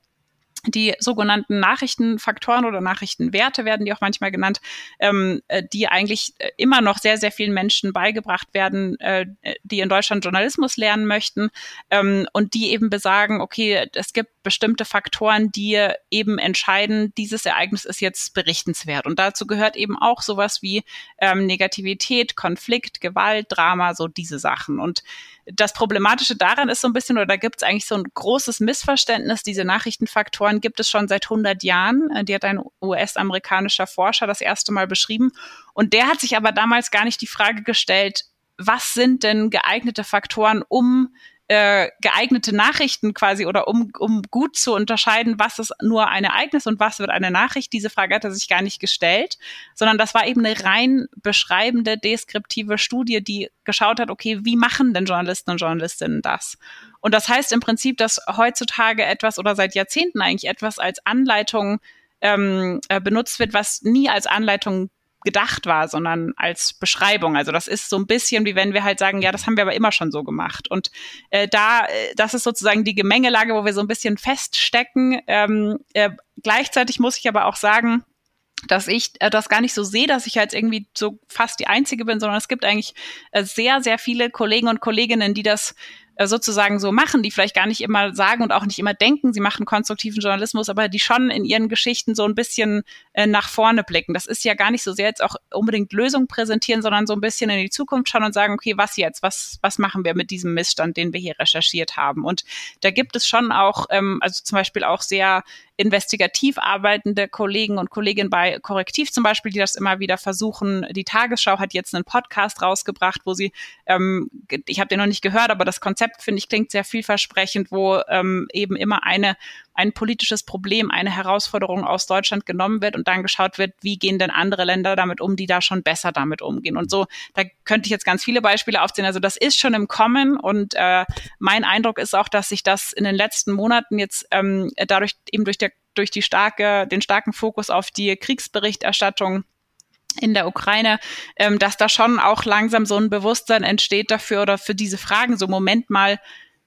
die sogenannten Nachrichtenfaktoren oder Nachrichtenwerte werden die auch manchmal genannt, ähm, äh, die eigentlich äh, immer noch sehr, sehr vielen Menschen beigebracht werden, äh, die in Deutschland Journalismus lernen möchten ähm, und die eben besagen, okay, es gibt bestimmte Faktoren, die eben entscheiden, dieses Ereignis ist jetzt berichtenswert. Und dazu gehört eben auch sowas wie ähm, Negativität, Konflikt, Gewalt, Drama, so diese Sachen. Und das Problematische daran ist so ein bisschen, oder da gibt es eigentlich so ein großes Missverständnis. Diese Nachrichtenfaktoren gibt es schon seit 100 Jahren. Äh, die hat ein US-amerikanischer Forscher das erste Mal beschrieben. Und der hat sich aber damals gar nicht die Frage gestellt, was sind denn geeignete Faktoren, um äh, geeignete Nachrichten quasi oder um, um gut zu unterscheiden, was ist nur ein Ereignis und was wird eine Nachricht. Diese Frage hat er sich gar nicht gestellt, sondern das war eben eine rein beschreibende, deskriptive Studie, die geschaut hat, okay, wie machen denn Journalisten und Journalistinnen das? Und das heißt im Prinzip, dass heutzutage etwas oder seit Jahrzehnten eigentlich etwas als Anleitung ähm, äh, benutzt wird, was nie als Anleitung gedacht war, sondern als Beschreibung. Also das ist so ein bisschen wie wenn wir halt sagen, ja, das haben wir aber immer schon so gemacht. Und äh, da, äh, das ist sozusagen die Gemengelage, wo wir so ein bisschen feststecken. Ähm, äh, gleichzeitig muss ich aber auch sagen, dass ich äh, das gar nicht so sehe, dass ich jetzt irgendwie so fast die Einzige bin, sondern es gibt eigentlich äh, sehr, sehr viele Kollegen und Kolleginnen, die das sozusagen so machen, die vielleicht gar nicht immer sagen und auch nicht immer denken, sie machen konstruktiven Journalismus, aber die schon in ihren Geschichten so ein bisschen äh, nach vorne blicken. Das ist ja gar nicht so sehr jetzt auch unbedingt Lösungen präsentieren, sondern so ein bisschen in die Zukunft schauen und sagen, okay, was jetzt? Was, was machen wir mit diesem Missstand, den wir hier recherchiert haben? Und da gibt es schon auch, ähm, also zum Beispiel auch sehr investigativ arbeitende Kollegen und Kolleginnen bei Korrektiv zum Beispiel, die das immer wieder versuchen. Die Tagesschau hat jetzt einen Podcast rausgebracht, wo sie, ähm, ich habe den noch nicht gehört, aber das Konzept finde ich klingt sehr vielversprechend, wo ähm, eben immer eine ein politisches Problem, eine Herausforderung aus Deutschland genommen wird und dann geschaut wird, wie gehen denn andere Länder damit um, die da schon besser damit umgehen. Und so, da könnte ich jetzt ganz viele Beispiele aufzählen. Also das ist schon im Kommen und äh, mein Eindruck ist auch, dass sich das in den letzten Monaten jetzt ähm, dadurch eben durch der durch die starke, den starken Fokus auf die Kriegsberichterstattung in der Ukraine, ähm, dass da schon auch langsam so ein Bewusstsein entsteht dafür oder für diese Fragen. So, Moment mal,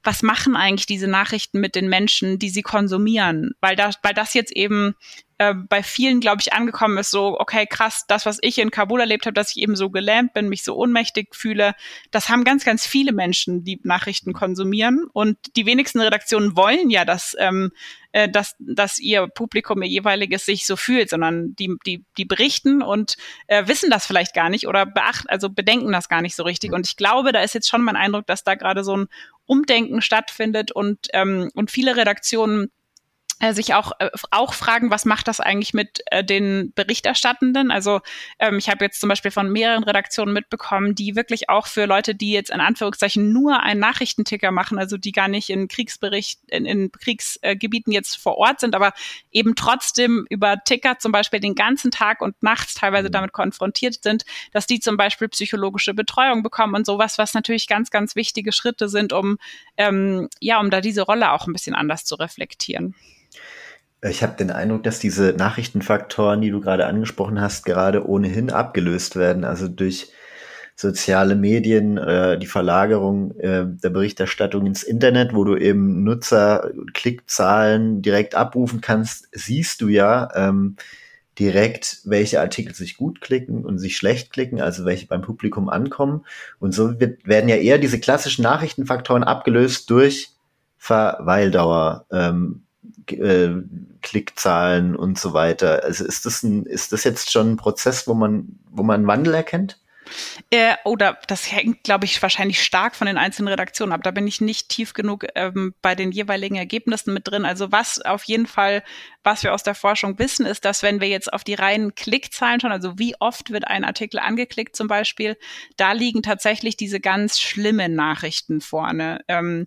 was machen eigentlich diese Nachrichten mit den Menschen, die sie konsumieren? Weil, da, weil das jetzt eben äh, bei vielen, glaube ich, angekommen ist, so, okay, krass, das, was ich in Kabul erlebt habe, dass ich eben so gelähmt bin, mich so ohnmächtig fühle, das haben ganz, ganz viele Menschen, die Nachrichten konsumieren. Und die wenigsten Redaktionen wollen ja, dass, ähm, äh, dass, dass ihr Publikum, ihr jeweiliges sich so fühlt, sondern die, die, die berichten und äh, wissen das vielleicht gar nicht oder beachten, also bedenken das gar nicht so richtig. Und ich glaube, da ist jetzt schon mein Eindruck, dass da gerade so ein Umdenken stattfindet und, ähm, und viele Redaktionen sich auch äh, auch fragen, was macht das eigentlich mit äh, den Berichterstattenden? Also ähm, ich habe jetzt zum Beispiel von mehreren Redaktionen mitbekommen, die wirklich auch für Leute, die jetzt in Anführungszeichen nur einen Nachrichtenticker machen, also die gar nicht in Kriegsbericht in, in Kriegsgebieten jetzt vor Ort sind, aber eben trotzdem über Ticker zum Beispiel den ganzen Tag und nachts teilweise mhm. damit konfrontiert sind, dass die zum Beispiel psychologische Betreuung bekommen und sowas, was natürlich ganz ganz wichtige Schritte sind, um ähm, ja um da diese Rolle auch ein bisschen anders zu reflektieren. Ich habe den Eindruck, dass diese Nachrichtenfaktoren, die du gerade angesprochen hast, gerade ohnehin abgelöst werden. Also durch soziale Medien, äh, die Verlagerung äh, der Berichterstattung ins Internet, wo du eben Nutzer Klickzahlen direkt abrufen kannst, siehst du ja ähm, direkt, welche Artikel sich gut klicken und sich schlecht klicken, also welche beim Publikum ankommen. Und so wird, werden ja eher diese klassischen Nachrichtenfaktoren abgelöst durch Verweildauer. Ähm, äh, Klickzahlen und so weiter. Also ist das ein, ist das jetzt schon ein Prozess, wo man, wo man einen Wandel erkennt? Äh, oder das hängt, glaube ich, wahrscheinlich stark von den einzelnen Redaktionen ab. Da bin ich nicht tief genug ähm, bei den jeweiligen Ergebnissen mit drin. Also was auf jeden Fall, was wir aus der Forschung wissen, ist, dass wenn wir jetzt auf die reinen Klickzahlen schauen, also wie oft wird ein Artikel angeklickt zum Beispiel, da liegen tatsächlich diese ganz schlimmen Nachrichten vorne. Ähm,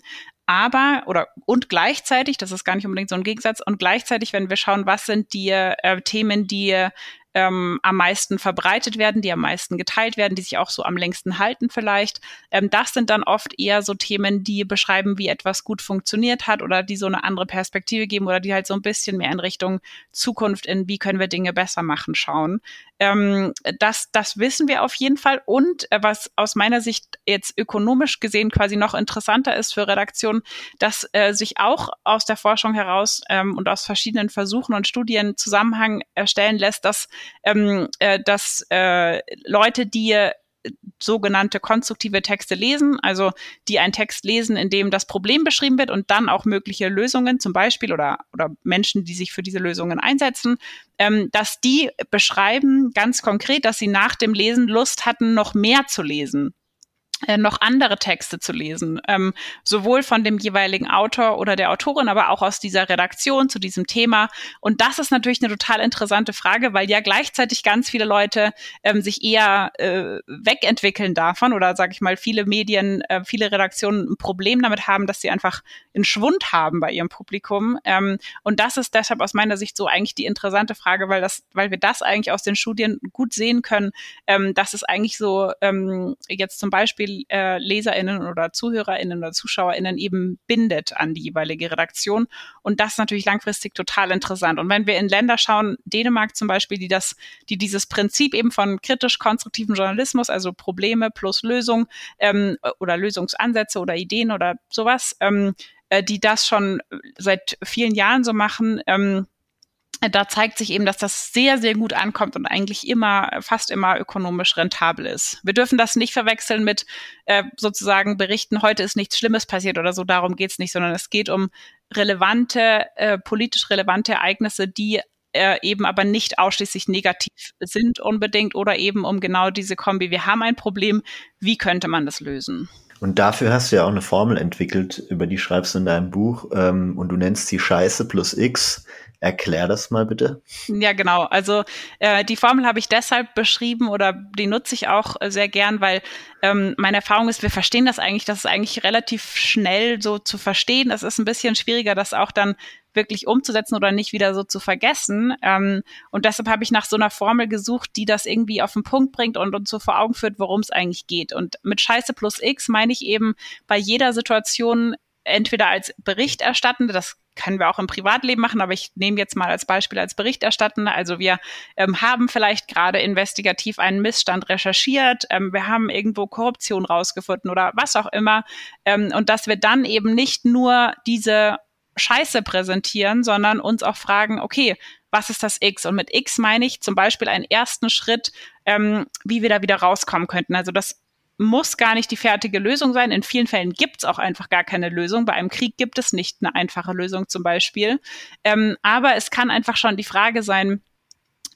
aber oder und gleichzeitig, das ist gar nicht unbedingt so ein Gegensatz, und gleichzeitig, wenn wir schauen, was sind die äh, Themen, die ähm, am meisten verbreitet werden, die am meisten geteilt werden, die sich auch so am längsten halten vielleicht. Ähm, das sind dann oft eher so Themen, die beschreiben, wie etwas gut funktioniert hat oder die so eine andere Perspektive geben oder die halt so ein bisschen mehr in Richtung Zukunft in, wie können wir Dinge besser machen, schauen. Ähm, das, das wissen wir auf jeden Fall. Und äh, was aus meiner Sicht jetzt ökonomisch gesehen quasi noch interessanter ist für Redaktionen, dass äh, sich auch aus der Forschung heraus ähm, und aus verschiedenen Versuchen und Studien Zusammenhang erstellen lässt, dass, ähm, äh, dass äh, Leute, die sogenannte konstruktive Texte lesen, also die einen Text lesen, in dem das Problem beschrieben wird und dann auch mögliche Lösungen zum Beispiel oder, oder Menschen, die sich für diese Lösungen einsetzen, ähm, dass die beschreiben ganz konkret, dass sie nach dem Lesen Lust hatten, noch mehr zu lesen noch andere Texte zu lesen, ähm, sowohl von dem jeweiligen Autor oder der Autorin, aber auch aus dieser Redaktion zu diesem Thema. Und das ist natürlich eine total interessante Frage, weil ja gleichzeitig ganz viele Leute ähm, sich eher äh, wegentwickeln davon oder sage ich mal viele Medien, äh, viele Redaktionen ein Problem damit haben, dass sie einfach einen Schwund haben bei ihrem Publikum. Ähm, und das ist deshalb aus meiner Sicht so eigentlich die interessante Frage, weil das, weil wir das eigentlich aus den Studien gut sehen können, ähm, dass es eigentlich so ähm, jetzt zum Beispiel Beispiel äh, LeserInnen oder ZuhörerInnen oder ZuschauerInnen eben bindet an die jeweilige Redaktion. Und das ist natürlich langfristig total interessant. Und wenn wir in Länder schauen, Dänemark zum Beispiel, die das, die dieses Prinzip eben von kritisch-konstruktivem Journalismus, also Probleme plus Lösung ähm, oder Lösungsansätze oder Ideen oder sowas, ähm, äh, die das schon seit vielen Jahren so machen, ähm, da zeigt sich eben, dass das sehr, sehr gut ankommt und eigentlich immer, fast immer ökonomisch rentabel ist. Wir dürfen das nicht verwechseln mit äh, sozusagen Berichten, heute ist nichts Schlimmes passiert oder so, darum geht's nicht, sondern es geht um relevante, äh, politisch relevante Ereignisse, die äh, eben aber nicht ausschließlich negativ sind unbedingt oder eben um genau diese Kombi, wir haben ein Problem, wie könnte man das lösen? Und dafür hast du ja auch eine Formel entwickelt, über die schreibst du in deinem Buch ähm, und du nennst sie Scheiße plus X Erklär das mal bitte. Ja, genau. Also äh, die Formel habe ich deshalb beschrieben oder die nutze ich auch äh, sehr gern, weil ähm, meine Erfahrung ist, wir verstehen das eigentlich, das ist eigentlich relativ schnell so zu verstehen. Es ist ein bisschen schwieriger, das auch dann wirklich umzusetzen oder nicht wieder so zu vergessen. Ähm, und deshalb habe ich nach so einer Formel gesucht, die das irgendwie auf den Punkt bringt und uns so vor Augen führt, worum es eigentlich geht. Und mit Scheiße plus X meine ich eben bei jeder Situation entweder als Berichterstattende, das können wir auch im Privatleben machen, aber ich nehme jetzt mal als Beispiel als Berichterstattende. Also wir ähm, haben vielleicht gerade investigativ einen Missstand recherchiert, ähm, wir haben irgendwo Korruption rausgefunden oder was auch immer. Ähm, und dass wir dann eben nicht nur diese Scheiße präsentieren, sondern uns auch fragen, okay, was ist das X? Und mit X meine ich zum Beispiel einen ersten Schritt, ähm, wie wir da wieder rauskommen könnten. Also das muss gar nicht die fertige Lösung sein. In vielen Fällen gibt es auch einfach gar keine Lösung. Bei einem Krieg gibt es nicht eine einfache Lösung zum Beispiel. Ähm, aber es kann einfach schon die Frage sein,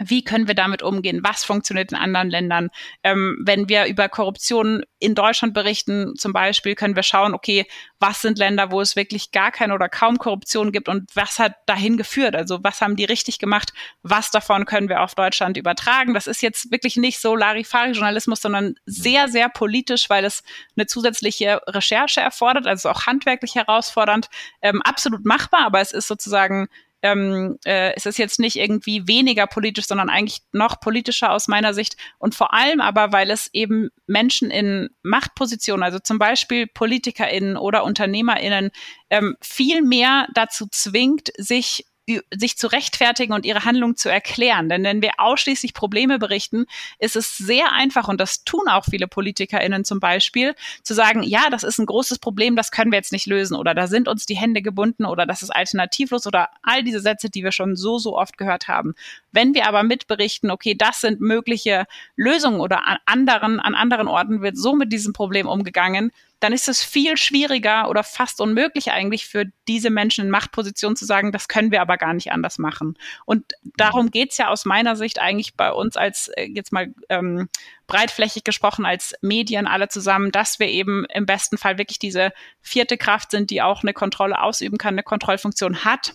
wie können wir damit umgehen? Was funktioniert in anderen Ländern? Ähm, wenn wir über Korruption in Deutschland berichten, zum Beispiel, können wir schauen, okay, was sind Länder, wo es wirklich gar keine oder kaum Korruption gibt und was hat dahin geführt? Also was haben die richtig gemacht? Was davon können wir auf Deutschland übertragen? Das ist jetzt wirklich nicht so Larifari-Journalismus, sondern sehr, sehr politisch, weil es eine zusätzliche Recherche erfordert, also auch handwerklich herausfordernd, ähm, absolut machbar, aber es ist sozusagen ähm, äh, es ist jetzt nicht irgendwie weniger politisch, sondern eigentlich noch politischer aus meiner Sicht. Und vor allem aber, weil es eben Menschen in Machtpositionen, also zum Beispiel PolitikerInnen oder UnternehmerInnen, ähm, viel mehr dazu zwingt, sich sich zu rechtfertigen und ihre Handlung zu erklären. Denn wenn wir ausschließlich Probleme berichten, ist es sehr einfach, und das tun auch viele PolitikerInnen zum Beispiel, zu sagen, ja, das ist ein großes Problem, das können wir jetzt nicht lösen oder da sind uns die Hände gebunden oder das ist alternativlos oder all diese Sätze, die wir schon so, so oft gehört haben. Wenn wir aber mitberichten, okay, das sind mögliche Lösungen oder an anderen, an anderen Orten wird so mit diesem Problem umgegangen, dann ist es viel schwieriger oder fast unmöglich eigentlich für diese Menschen in Machtposition zu sagen, das können wir aber gar nicht anders machen. Und darum geht's ja aus meiner Sicht eigentlich bei uns als äh, jetzt mal ähm, breitflächig gesprochen als Medien alle zusammen, dass wir eben im besten Fall wirklich diese vierte Kraft sind, die auch eine Kontrolle ausüben kann, eine Kontrollfunktion hat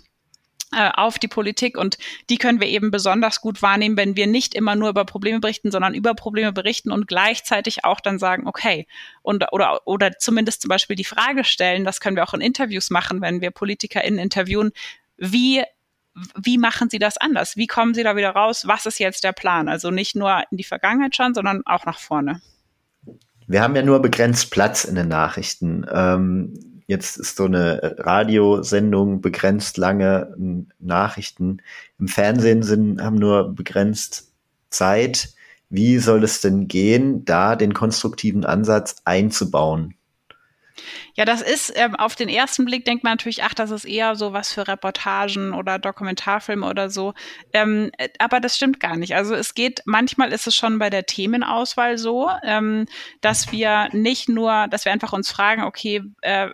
auf die Politik und die können wir eben besonders gut wahrnehmen, wenn wir nicht immer nur über Probleme berichten, sondern über Probleme berichten und gleichzeitig auch dann sagen, okay, und oder oder zumindest zum Beispiel die Frage stellen, das können wir auch in Interviews machen, wenn wir PolitikerInnen interviewen, wie wie machen Sie das anders? Wie kommen Sie da wieder raus? Was ist jetzt der Plan? Also nicht nur in die Vergangenheit schauen, sondern auch nach vorne. Wir haben ja nur begrenzt Platz in den Nachrichten. Ähm, Jetzt ist so eine Radiosendung begrenzt lange Nachrichten. Im Fernsehen sind, haben nur begrenzt Zeit. Wie soll es denn gehen, da den konstruktiven Ansatz einzubauen? Ja, das ist ähm, auf den ersten Blick denkt man natürlich, ach, das ist eher so was für Reportagen oder Dokumentarfilme oder so. Ähm, äh, aber das stimmt gar nicht. Also es geht, manchmal ist es schon bei der Themenauswahl so, ähm, dass wir nicht nur, dass wir einfach uns fragen, okay, äh,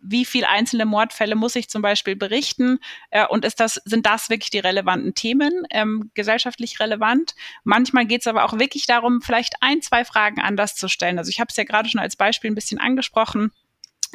wie viel einzelne Mordfälle muss ich zum Beispiel berichten äh, und ist das, sind das wirklich die relevanten Themen, ähm, gesellschaftlich relevant? Manchmal geht es aber auch wirklich darum, vielleicht ein, zwei Fragen anders zu stellen. Also ich habe es ja gerade schon als Beispiel ein bisschen angesprochen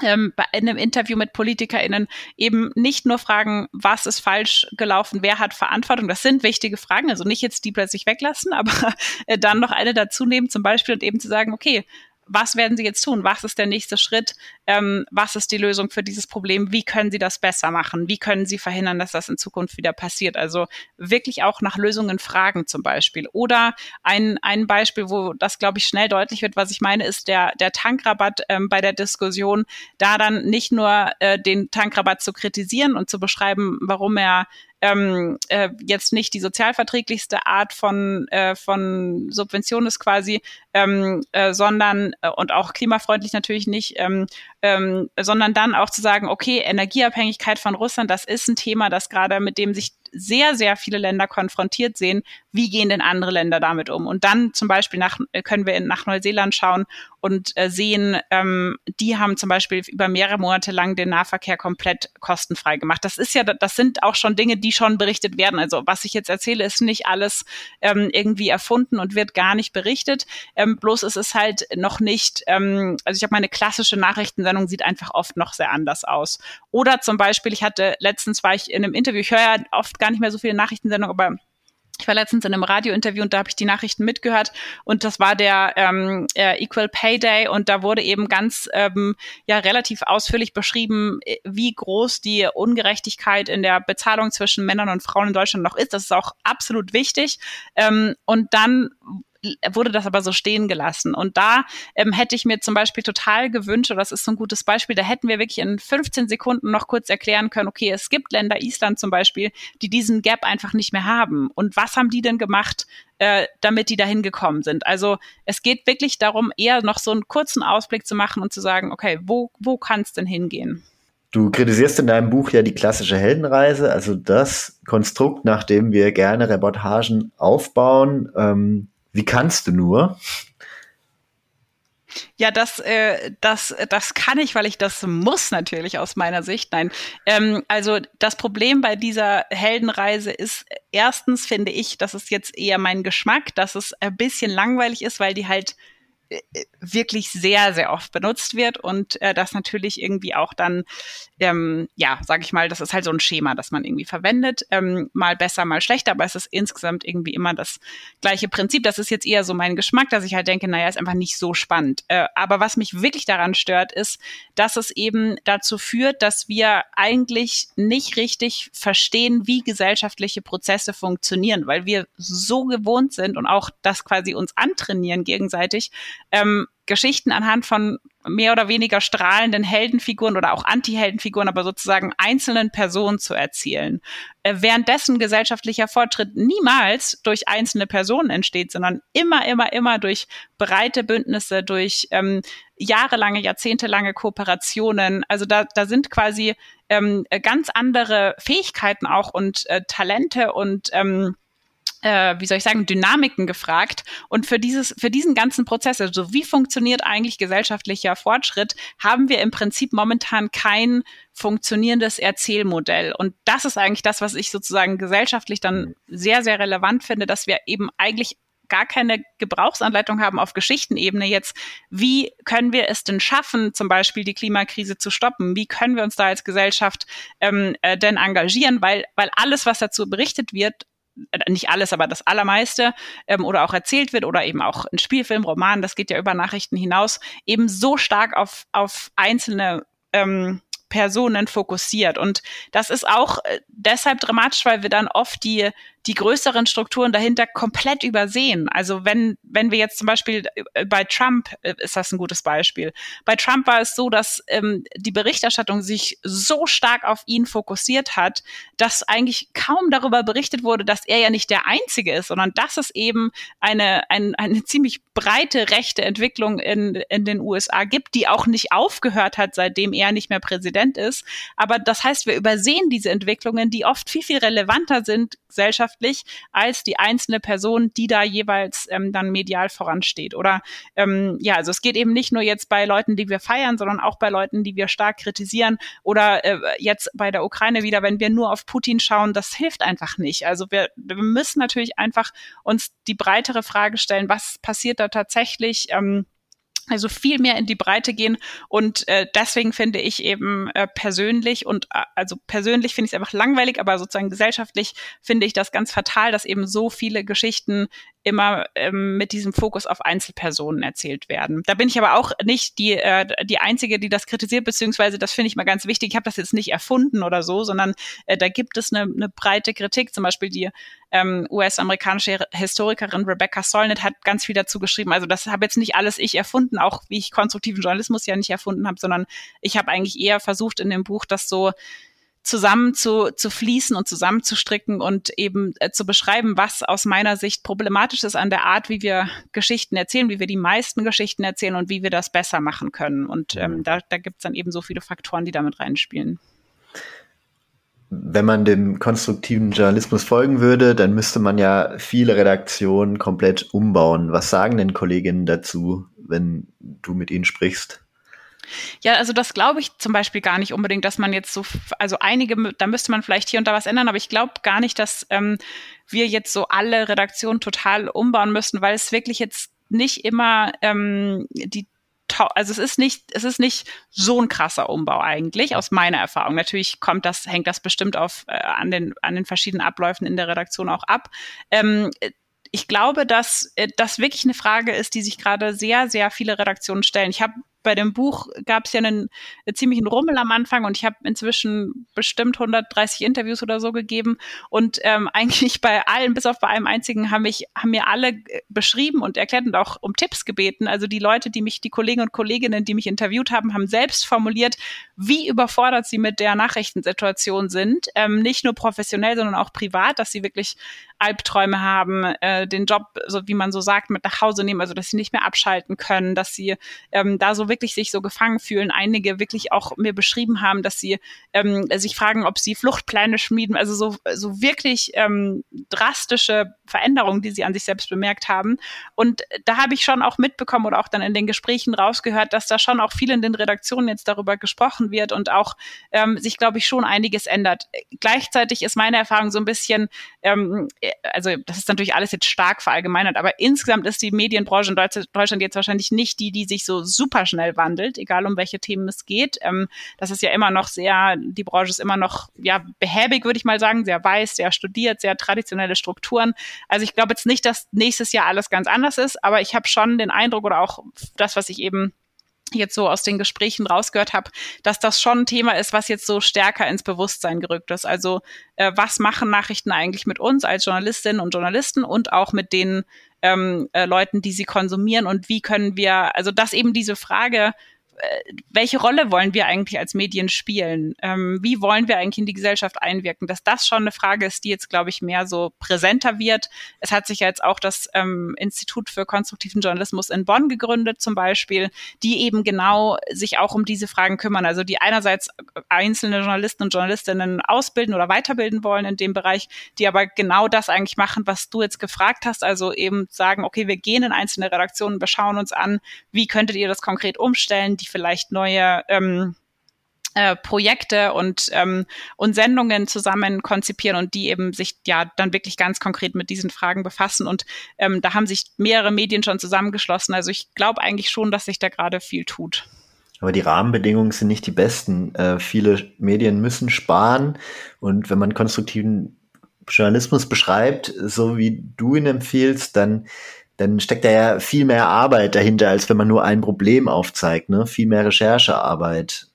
ähm, bei einem Interview mit PolitikerInnen eben nicht nur fragen, was ist falsch gelaufen, wer hat Verantwortung. Das sind wichtige Fragen, also nicht jetzt die plötzlich weglassen, aber äh, dann noch eine dazu nehmen zum Beispiel und eben zu sagen, okay, was werden Sie jetzt tun? Was ist der nächste Schritt? Ähm, was ist die Lösung für dieses Problem? Wie können Sie das besser machen? Wie können Sie verhindern, dass das in Zukunft wieder passiert? Also wirklich auch nach Lösungen fragen zum Beispiel. Oder ein, ein Beispiel, wo das, glaube ich, schnell deutlich wird, was ich meine, ist der, der Tankrabatt ähm, bei der Diskussion, da dann nicht nur äh, den Tankrabatt zu kritisieren und zu beschreiben, warum er ähm, äh, jetzt nicht die sozialverträglichste Art von, äh, von Subvention ist quasi, ähm, äh, sondern äh, und auch klimafreundlich natürlich nicht, ähm, ähm, sondern dann auch zu sagen, okay, Energieabhängigkeit von Russland, das ist ein Thema, das gerade mit dem sich sehr, sehr viele Länder konfrontiert sehen, wie gehen denn andere Länder damit um? Und dann zum Beispiel nach, können wir nach Neuseeland schauen und äh, sehen, ähm, die haben zum Beispiel über mehrere Monate lang den Nahverkehr komplett kostenfrei gemacht. Das ist ja, das sind auch schon Dinge, die schon berichtet werden. Also was ich jetzt erzähle, ist nicht alles ähm, irgendwie erfunden und wird gar nicht berichtet. Ähm, bloß ist es halt noch nicht, ähm, also ich habe meine klassische Nachrichtensendung sieht einfach oft noch sehr anders aus. Oder zum Beispiel, ich hatte letztens war ich in einem Interview, ich höre ja oft gar nicht mehr so viele Nachrichtensendungen, aber ich war letztens in einem Radiointerview und da habe ich die Nachrichten mitgehört und das war der ähm, äh, Equal Pay Day und da wurde eben ganz ähm, ja relativ ausführlich beschrieben, äh, wie groß die Ungerechtigkeit in der Bezahlung zwischen Männern und Frauen in Deutschland noch ist. Das ist auch absolut wichtig. Ähm, und dann wurde das aber so stehen gelassen. Und da ähm, hätte ich mir zum Beispiel total gewünscht, oder das ist so ein gutes Beispiel, da hätten wir wirklich in 15 Sekunden noch kurz erklären können, okay, es gibt Länder, Island zum Beispiel, die diesen Gap einfach nicht mehr haben. Und was haben die denn gemacht, äh, damit die dahin gekommen sind? Also es geht wirklich darum, eher noch so einen kurzen Ausblick zu machen und zu sagen, okay, wo, wo kann es denn hingehen? Du kritisierst in deinem Buch ja die klassische Heldenreise, also das Konstrukt, nach dem wir gerne Reportagen aufbauen. Ähm, wie kannst du nur? Ja, das, äh, das, das kann ich, weil ich das muss natürlich aus meiner Sicht. Nein, ähm, also das Problem bei dieser Heldenreise ist erstens finde ich, dass es jetzt eher mein Geschmack, dass es ein bisschen langweilig ist, weil die halt wirklich sehr, sehr oft benutzt wird und äh, das natürlich irgendwie auch dann, ähm, ja, sag ich mal, das ist halt so ein Schema, das man irgendwie verwendet, ähm, mal besser, mal schlechter, aber es ist insgesamt irgendwie immer das gleiche Prinzip. Das ist jetzt eher so mein Geschmack, dass ich halt denke, naja, ist einfach nicht so spannend. Äh, aber was mich wirklich daran stört, ist, dass es eben dazu führt, dass wir eigentlich nicht richtig verstehen, wie gesellschaftliche Prozesse funktionieren, weil wir so gewohnt sind und auch das quasi uns antrainieren gegenseitig, ähm, Geschichten anhand von mehr oder weniger strahlenden Heldenfiguren oder auch Anti-Heldenfiguren, aber sozusagen einzelnen Personen zu erzählen. Äh, währenddessen gesellschaftlicher Fortschritt niemals durch einzelne Personen entsteht, sondern immer, immer, immer durch breite Bündnisse, durch ähm, jahrelange, jahrzehntelange Kooperationen. Also da, da sind quasi ähm, ganz andere Fähigkeiten auch und äh, Talente und ähm, äh, wie soll ich sagen, Dynamiken gefragt. Und für dieses, für diesen ganzen Prozess, also wie funktioniert eigentlich gesellschaftlicher Fortschritt, haben wir im Prinzip momentan kein funktionierendes Erzählmodell. Und das ist eigentlich das, was ich sozusagen gesellschaftlich dann sehr, sehr relevant finde, dass wir eben eigentlich gar keine Gebrauchsanleitung haben auf Geschichtenebene jetzt, wie können wir es denn schaffen, zum Beispiel die Klimakrise zu stoppen? Wie können wir uns da als Gesellschaft ähm, äh, denn engagieren? Weil, weil alles, was dazu berichtet wird, nicht alles, aber das allermeiste ähm, oder auch erzählt wird oder eben auch ein Spielfilm, Roman, das geht ja über Nachrichten hinaus, eben so stark auf, auf einzelne ähm, Personen fokussiert. Und das ist auch äh, deshalb dramatisch, weil wir dann oft die, die größeren Strukturen dahinter komplett übersehen. Also wenn, wenn wir jetzt zum Beispiel äh, bei Trump äh, ist das ein gutes Beispiel. Bei Trump war es so, dass ähm, die Berichterstattung sich so stark auf ihn fokussiert hat, dass eigentlich kaum darüber berichtet wurde, dass er ja nicht der Einzige ist, sondern dass es eben eine, ein, eine ziemlich breite rechte Entwicklung in, in den USA gibt, die auch nicht aufgehört hat, seitdem er nicht mehr Präsident ist. Aber das heißt, wir übersehen diese Entwicklungen, die oft viel, viel relevanter sind gesellschaftlich als die einzelne Person, die da jeweils ähm, dann medial voransteht. Oder ähm, ja, also es geht eben nicht nur jetzt bei Leuten, die wir feiern, sondern auch bei Leuten, die wir stark kritisieren oder äh, jetzt bei der Ukraine wieder, wenn wir nur auf Putin schauen, das hilft einfach nicht. Also wir, wir müssen natürlich einfach uns die breitere Frage stellen, was passiert da tatsächlich? Ähm, also viel mehr in die Breite gehen. Und äh, deswegen finde ich eben äh, persönlich und äh, also persönlich finde ich es einfach langweilig, aber sozusagen gesellschaftlich finde ich das ganz fatal, dass eben so viele Geschichten immer ähm, mit diesem Fokus auf Einzelpersonen erzählt werden. Da bin ich aber auch nicht die, äh, die Einzige, die das kritisiert, beziehungsweise das finde ich mal ganz wichtig. Ich habe das jetzt nicht erfunden oder so, sondern äh, da gibt es eine, eine breite Kritik. Zum Beispiel die ähm, US-amerikanische Historikerin Rebecca Solnit hat ganz viel dazu geschrieben. Also das habe jetzt nicht alles ich erfunden, auch wie ich konstruktiven Journalismus ja nicht erfunden habe, sondern ich habe eigentlich eher versucht in dem Buch das so zusammen zu, zu fließen und zusammenzustricken und eben äh, zu beschreiben, was aus meiner Sicht problematisch ist an der Art, wie wir Geschichten erzählen, wie wir die meisten Geschichten erzählen und wie wir das besser machen können. Und ähm, da, da gibt es dann eben so viele Faktoren, die damit reinspielen. Wenn man dem konstruktiven Journalismus folgen würde, dann müsste man ja viele Redaktionen komplett umbauen. Was sagen denn Kolleginnen dazu, wenn du mit ihnen sprichst? Ja, also das glaube ich zum Beispiel gar nicht unbedingt, dass man jetzt so, also einige, da müsste man vielleicht hier und da was ändern, aber ich glaube gar nicht, dass ähm, wir jetzt so alle Redaktionen total umbauen müssen, weil es wirklich jetzt nicht immer ähm, die also es ist nicht, es ist nicht so ein krasser Umbau eigentlich, aus meiner Erfahrung. Natürlich kommt das, hängt das bestimmt auf, äh, an, den, an den verschiedenen Abläufen in der Redaktion auch ab. Ähm, ich glaube, dass äh, das wirklich eine Frage ist, die sich gerade sehr, sehr viele Redaktionen stellen. Ich habe bei dem Buch gab es ja einen, einen ziemlichen Rummel am Anfang und ich habe inzwischen bestimmt 130 Interviews oder so gegeben und ähm, eigentlich bei allen, bis auf bei einem einzigen, haben mich haben mir alle äh, beschrieben und erklärt und auch um Tipps gebeten. Also die Leute, die mich, die Kollegen und Kolleginnen, die mich interviewt haben, haben selbst formuliert, wie überfordert sie mit der Nachrichtensituation sind, ähm, nicht nur professionell, sondern auch privat, dass sie wirklich Albträume haben, äh, den Job, so wie man so sagt, mit nach Hause nehmen, also dass sie nicht mehr abschalten können, dass sie ähm, da so wirklich sich so gefangen fühlen. Einige wirklich auch mir beschrieben haben, dass sie ähm, sich fragen, ob sie Fluchtpläne schmieden, also so, so wirklich ähm, drastische Veränderungen, die sie an sich selbst bemerkt haben. Und da habe ich schon auch mitbekommen oder auch dann in den Gesprächen rausgehört, dass da schon auch viel in den Redaktionen jetzt darüber gesprochen wird und auch ähm, sich, glaube ich, schon einiges ändert. Gleichzeitig ist meine Erfahrung so ein bisschen, ähm, also das ist natürlich alles jetzt stark verallgemeinert, aber insgesamt ist die Medienbranche in Deutschland jetzt wahrscheinlich nicht die, die sich so super schnell wandelt, egal um welche Themen es geht. Ähm, das ist ja immer noch sehr, die Branche ist immer noch ja behäbig, würde ich mal sagen, sehr weiß, sehr studiert, sehr traditionelle Strukturen. Also ich glaube jetzt nicht, dass nächstes Jahr alles ganz anders ist, aber ich habe schon den Eindruck oder auch das, was ich eben jetzt so aus den Gesprächen rausgehört habe, dass das schon ein Thema ist, was jetzt so stärker ins Bewusstsein gerückt ist. Also äh, was machen Nachrichten eigentlich mit uns als Journalistinnen und Journalisten und auch mit den ähm, äh, Leuten, die sie konsumieren und wie können wir, also dass eben diese Frage, welche Rolle wollen wir eigentlich als Medien spielen? Ähm, wie wollen wir eigentlich in die Gesellschaft einwirken? Dass das schon eine Frage ist, die jetzt, glaube ich, mehr so präsenter wird. Es hat sich ja jetzt auch das ähm, Institut für konstruktiven Journalismus in Bonn gegründet, zum Beispiel, die eben genau sich auch um diese Fragen kümmern. Also die einerseits einzelne Journalisten und Journalistinnen ausbilden oder weiterbilden wollen in dem Bereich, die aber genau das eigentlich machen, was du jetzt gefragt hast. Also eben sagen, okay, wir gehen in einzelne Redaktionen, wir schauen uns an, wie könntet ihr das konkret umstellen? die vielleicht neue ähm, äh, Projekte und, ähm, und Sendungen zusammen konzipieren und die eben sich ja dann wirklich ganz konkret mit diesen Fragen befassen. Und ähm, da haben sich mehrere Medien schon zusammengeschlossen. Also ich glaube eigentlich schon, dass sich da gerade viel tut. Aber die Rahmenbedingungen sind nicht die besten. Äh, viele Medien müssen sparen und wenn man konstruktiven Journalismus beschreibt, so wie du ihn empfiehlst, dann dann steckt da ja viel mehr Arbeit dahinter, als wenn man nur ein Problem aufzeigt, ne? Viel mehr Recherchearbeit.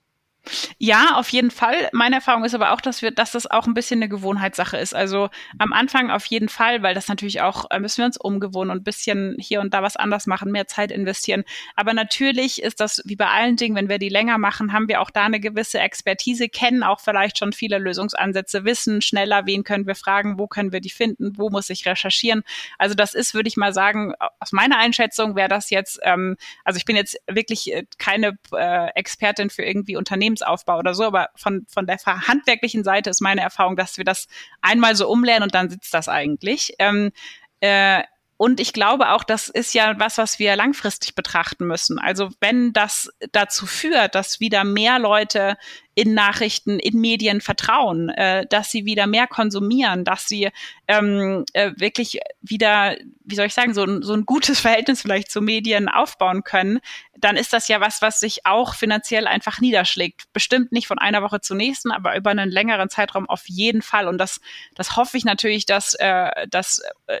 Ja, auf jeden Fall. Meine Erfahrung ist aber auch, dass wir, dass das auch ein bisschen eine Gewohnheitssache ist. Also am Anfang auf jeden Fall, weil das natürlich auch, äh, müssen wir uns umgewohnen und ein bisschen hier und da was anders machen, mehr Zeit investieren. Aber natürlich ist das wie bei allen Dingen, wenn wir die länger machen, haben wir auch da eine gewisse Expertise, kennen auch vielleicht schon viele Lösungsansätze, wissen schneller, wen können wir fragen, wo können wir die finden, wo muss ich recherchieren. Also das ist, würde ich mal sagen, aus meiner Einschätzung wäre das jetzt, ähm, also ich bin jetzt wirklich äh, keine äh, Expertin für irgendwie Unternehmen Unternehmensaufbau oder so, aber von, von der handwerklichen Seite ist meine Erfahrung, dass wir das einmal so umlernen und dann sitzt das eigentlich. Ähm, äh, und ich glaube auch, das ist ja was, was wir langfristig betrachten müssen. Also wenn das dazu führt, dass wieder mehr Leute in Nachrichten, in Medien vertrauen, äh, dass sie wieder mehr konsumieren, dass sie ähm, äh, wirklich wieder, wie soll ich sagen, so ein, so ein gutes Verhältnis vielleicht zu Medien aufbauen können, dann ist das ja was, was sich auch finanziell einfach niederschlägt. Bestimmt nicht von einer Woche zur nächsten, aber über einen längeren Zeitraum auf jeden Fall. Und das, das hoffe ich natürlich, dass, äh, dass äh,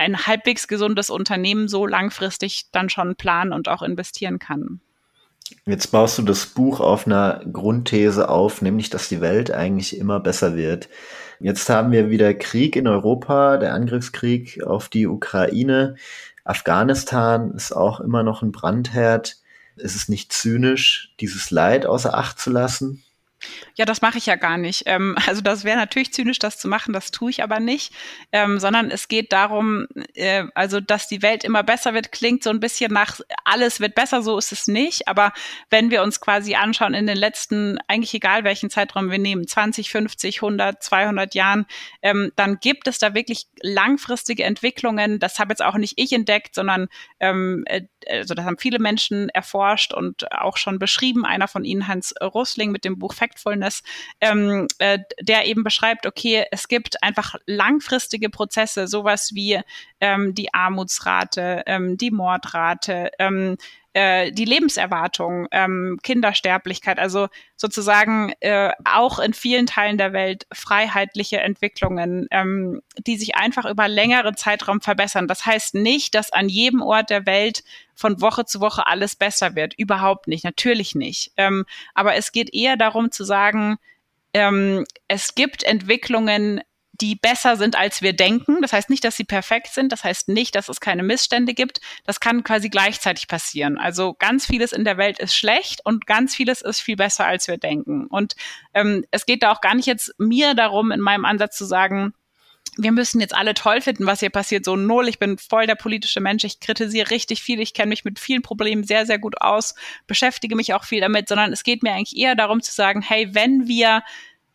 ein halbwegs gesundes Unternehmen so langfristig dann schon planen und auch investieren kann. Jetzt baust du das Buch auf einer Grundthese auf, nämlich dass die Welt eigentlich immer besser wird. Jetzt haben wir wieder Krieg in Europa, der Angriffskrieg auf die Ukraine. Afghanistan ist auch immer noch ein Brandherd. Ist es nicht zynisch, dieses Leid außer Acht zu lassen? Ja, das mache ich ja gar nicht. Ähm, also das wäre natürlich zynisch, das zu machen, das tue ich aber nicht, ähm, sondern es geht darum, äh, also dass die Welt immer besser wird, klingt so ein bisschen nach alles wird besser, so ist es nicht. Aber wenn wir uns quasi anschauen in den letzten, eigentlich egal welchen Zeitraum wir nehmen, 20, 50, 100, 200 Jahren, ähm, dann gibt es da wirklich langfristige Entwicklungen. Das habe jetzt auch nicht ich entdeckt, sondern ähm, äh, also das haben viele Menschen erforscht und auch schon beschrieben. Einer von ihnen, Hans Rosling, mit dem Buch Factfulness, ähm, äh, der eben beschreibt, okay, es gibt einfach langfristige Prozesse, sowas wie ähm, die Armutsrate, ähm, die Mordrate, ähm, äh, die Lebenserwartung, ähm, Kindersterblichkeit, also sozusagen äh, auch in vielen Teilen der Welt freiheitliche Entwicklungen, ähm, die sich einfach über längere Zeitraum verbessern. Das heißt nicht, dass an jedem Ort der Welt von Woche zu Woche alles besser wird. Überhaupt nicht, natürlich nicht. Ähm, aber es geht eher darum zu sagen, ähm, es gibt Entwicklungen, die besser sind, als wir denken. Das heißt nicht, dass sie perfekt sind. Das heißt nicht, dass es keine Missstände gibt. Das kann quasi gleichzeitig passieren. Also ganz vieles in der Welt ist schlecht und ganz vieles ist viel besser, als wir denken. Und ähm, es geht da auch gar nicht jetzt mir darum, in meinem Ansatz zu sagen, wir müssen jetzt alle toll finden, was hier passiert, so null. Ich bin voll der politische Mensch. Ich kritisiere richtig viel. Ich kenne mich mit vielen Problemen sehr, sehr gut aus, beschäftige mich auch viel damit, sondern es geht mir eigentlich eher darum zu sagen, hey, wenn wir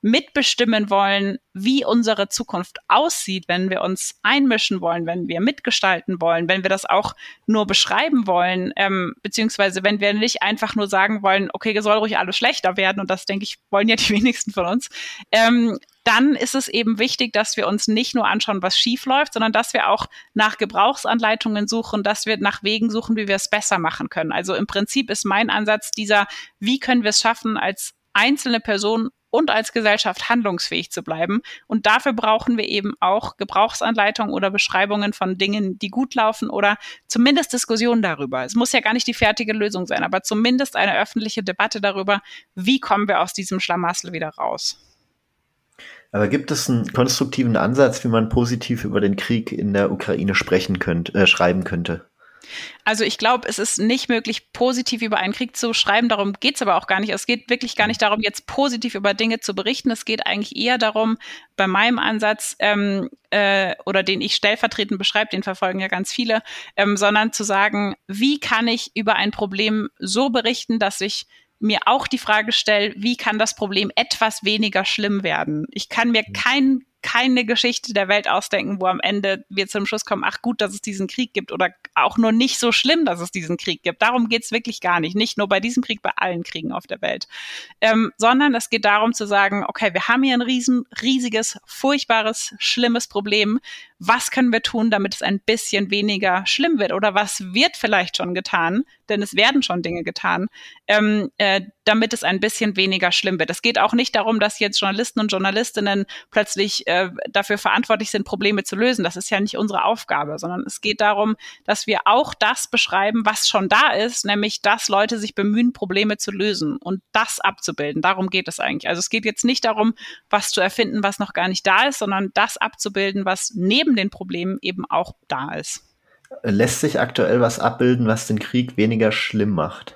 mitbestimmen wollen, wie unsere Zukunft aussieht, wenn wir uns einmischen wollen, wenn wir mitgestalten wollen, wenn wir das auch nur beschreiben wollen, ähm, beziehungsweise wenn wir nicht einfach nur sagen wollen, okay, soll ruhig alles schlechter werden, und das denke ich, wollen ja die wenigsten von uns, ähm, dann ist es eben wichtig, dass wir uns nicht nur anschauen, was schief läuft, sondern dass wir auch nach Gebrauchsanleitungen suchen, dass wir nach Wegen suchen, wie wir es besser machen können. Also im Prinzip ist mein Ansatz dieser, wie können wir es schaffen, als einzelne Person und als Gesellschaft handlungsfähig zu bleiben. Und dafür brauchen wir eben auch Gebrauchsanleitungen oder Beschreibungen von Dingen, die gut laufen oder zumindest Diskussionen darüber. Es muss ja gar nicht die fertige Lösung sein, aber zumindest eine öffentliche Debatte darüber, wie kommen wir aus diesem Schlamassel wieder raus. Aber gibt es einen konstruktiven Ansatz, wie man positiv über den Krieg in der Ukraine sprechen könnte, äh, schreiben könnte? Also ich glaube, es ist nicht möglich, positiv über einen Krieg zu schreiben. Darum geht es aber auch gar nicht. Es geht wirklich gar nicht darum, jetzt positiv über Dinge zu berichten. Es geht eigentlich eher darum, bei meinem Ansatz ähm, äh, oder den ich stellvertretend beschreibe, den verfolgen ja ganz viele, ähm, sondern zu sagen, wie kann ich über ein Problem so berichten, dass ich mir auch die Frage stelle, wie kann das Problem etwas weniger schlimm werden? Ich kann mir kein keine Geschichte der Welt ausdenken, wo am Ende wir zum Schluss kommen, ach gut, dass es diesen Krieg gibt oder auch nur nicht so schlimm, dass es diesen Krieg gibt. Darum geht's wirklich gar nicht. Nicht nur bei diesem Krieg, bei allen Kriegen auf der Welt. Ähm, sondern es geht darum zu sagen, okay, wir haben hier ein riesen, riesiges, furchtbares, schlimmes Problem. Was können wir tun, damit es ein bisschen weniger schlimm wird oder was wird vielleicht schon getan, denn es werden schon Dinge getan, ähm, äh, damit es ein bisschen weniger schlimm wird. Es geht auch nicht darum, dass jetzt Journalisten und Journalistinnen plötzlich äh, dafür verantwortlich sind, Probleme zu lösen. Das ist ja nicht unsere Aufgabe, sondern es geht darum, dass wir auch das beschreiben, was schon da ist, nämlich dass Leute sich bemühen, Probleme zu lösen und das abzubilden. Darum geht es eigentlich. Also es geht jetzt nicht darum, was zu erfinden, was noch gar nicht da ist, sondern das abzubilden, was neben den Problemen eben auch da ist. Lässt sich aktuell was abbilden, was den Krieg weniger schlimm macht?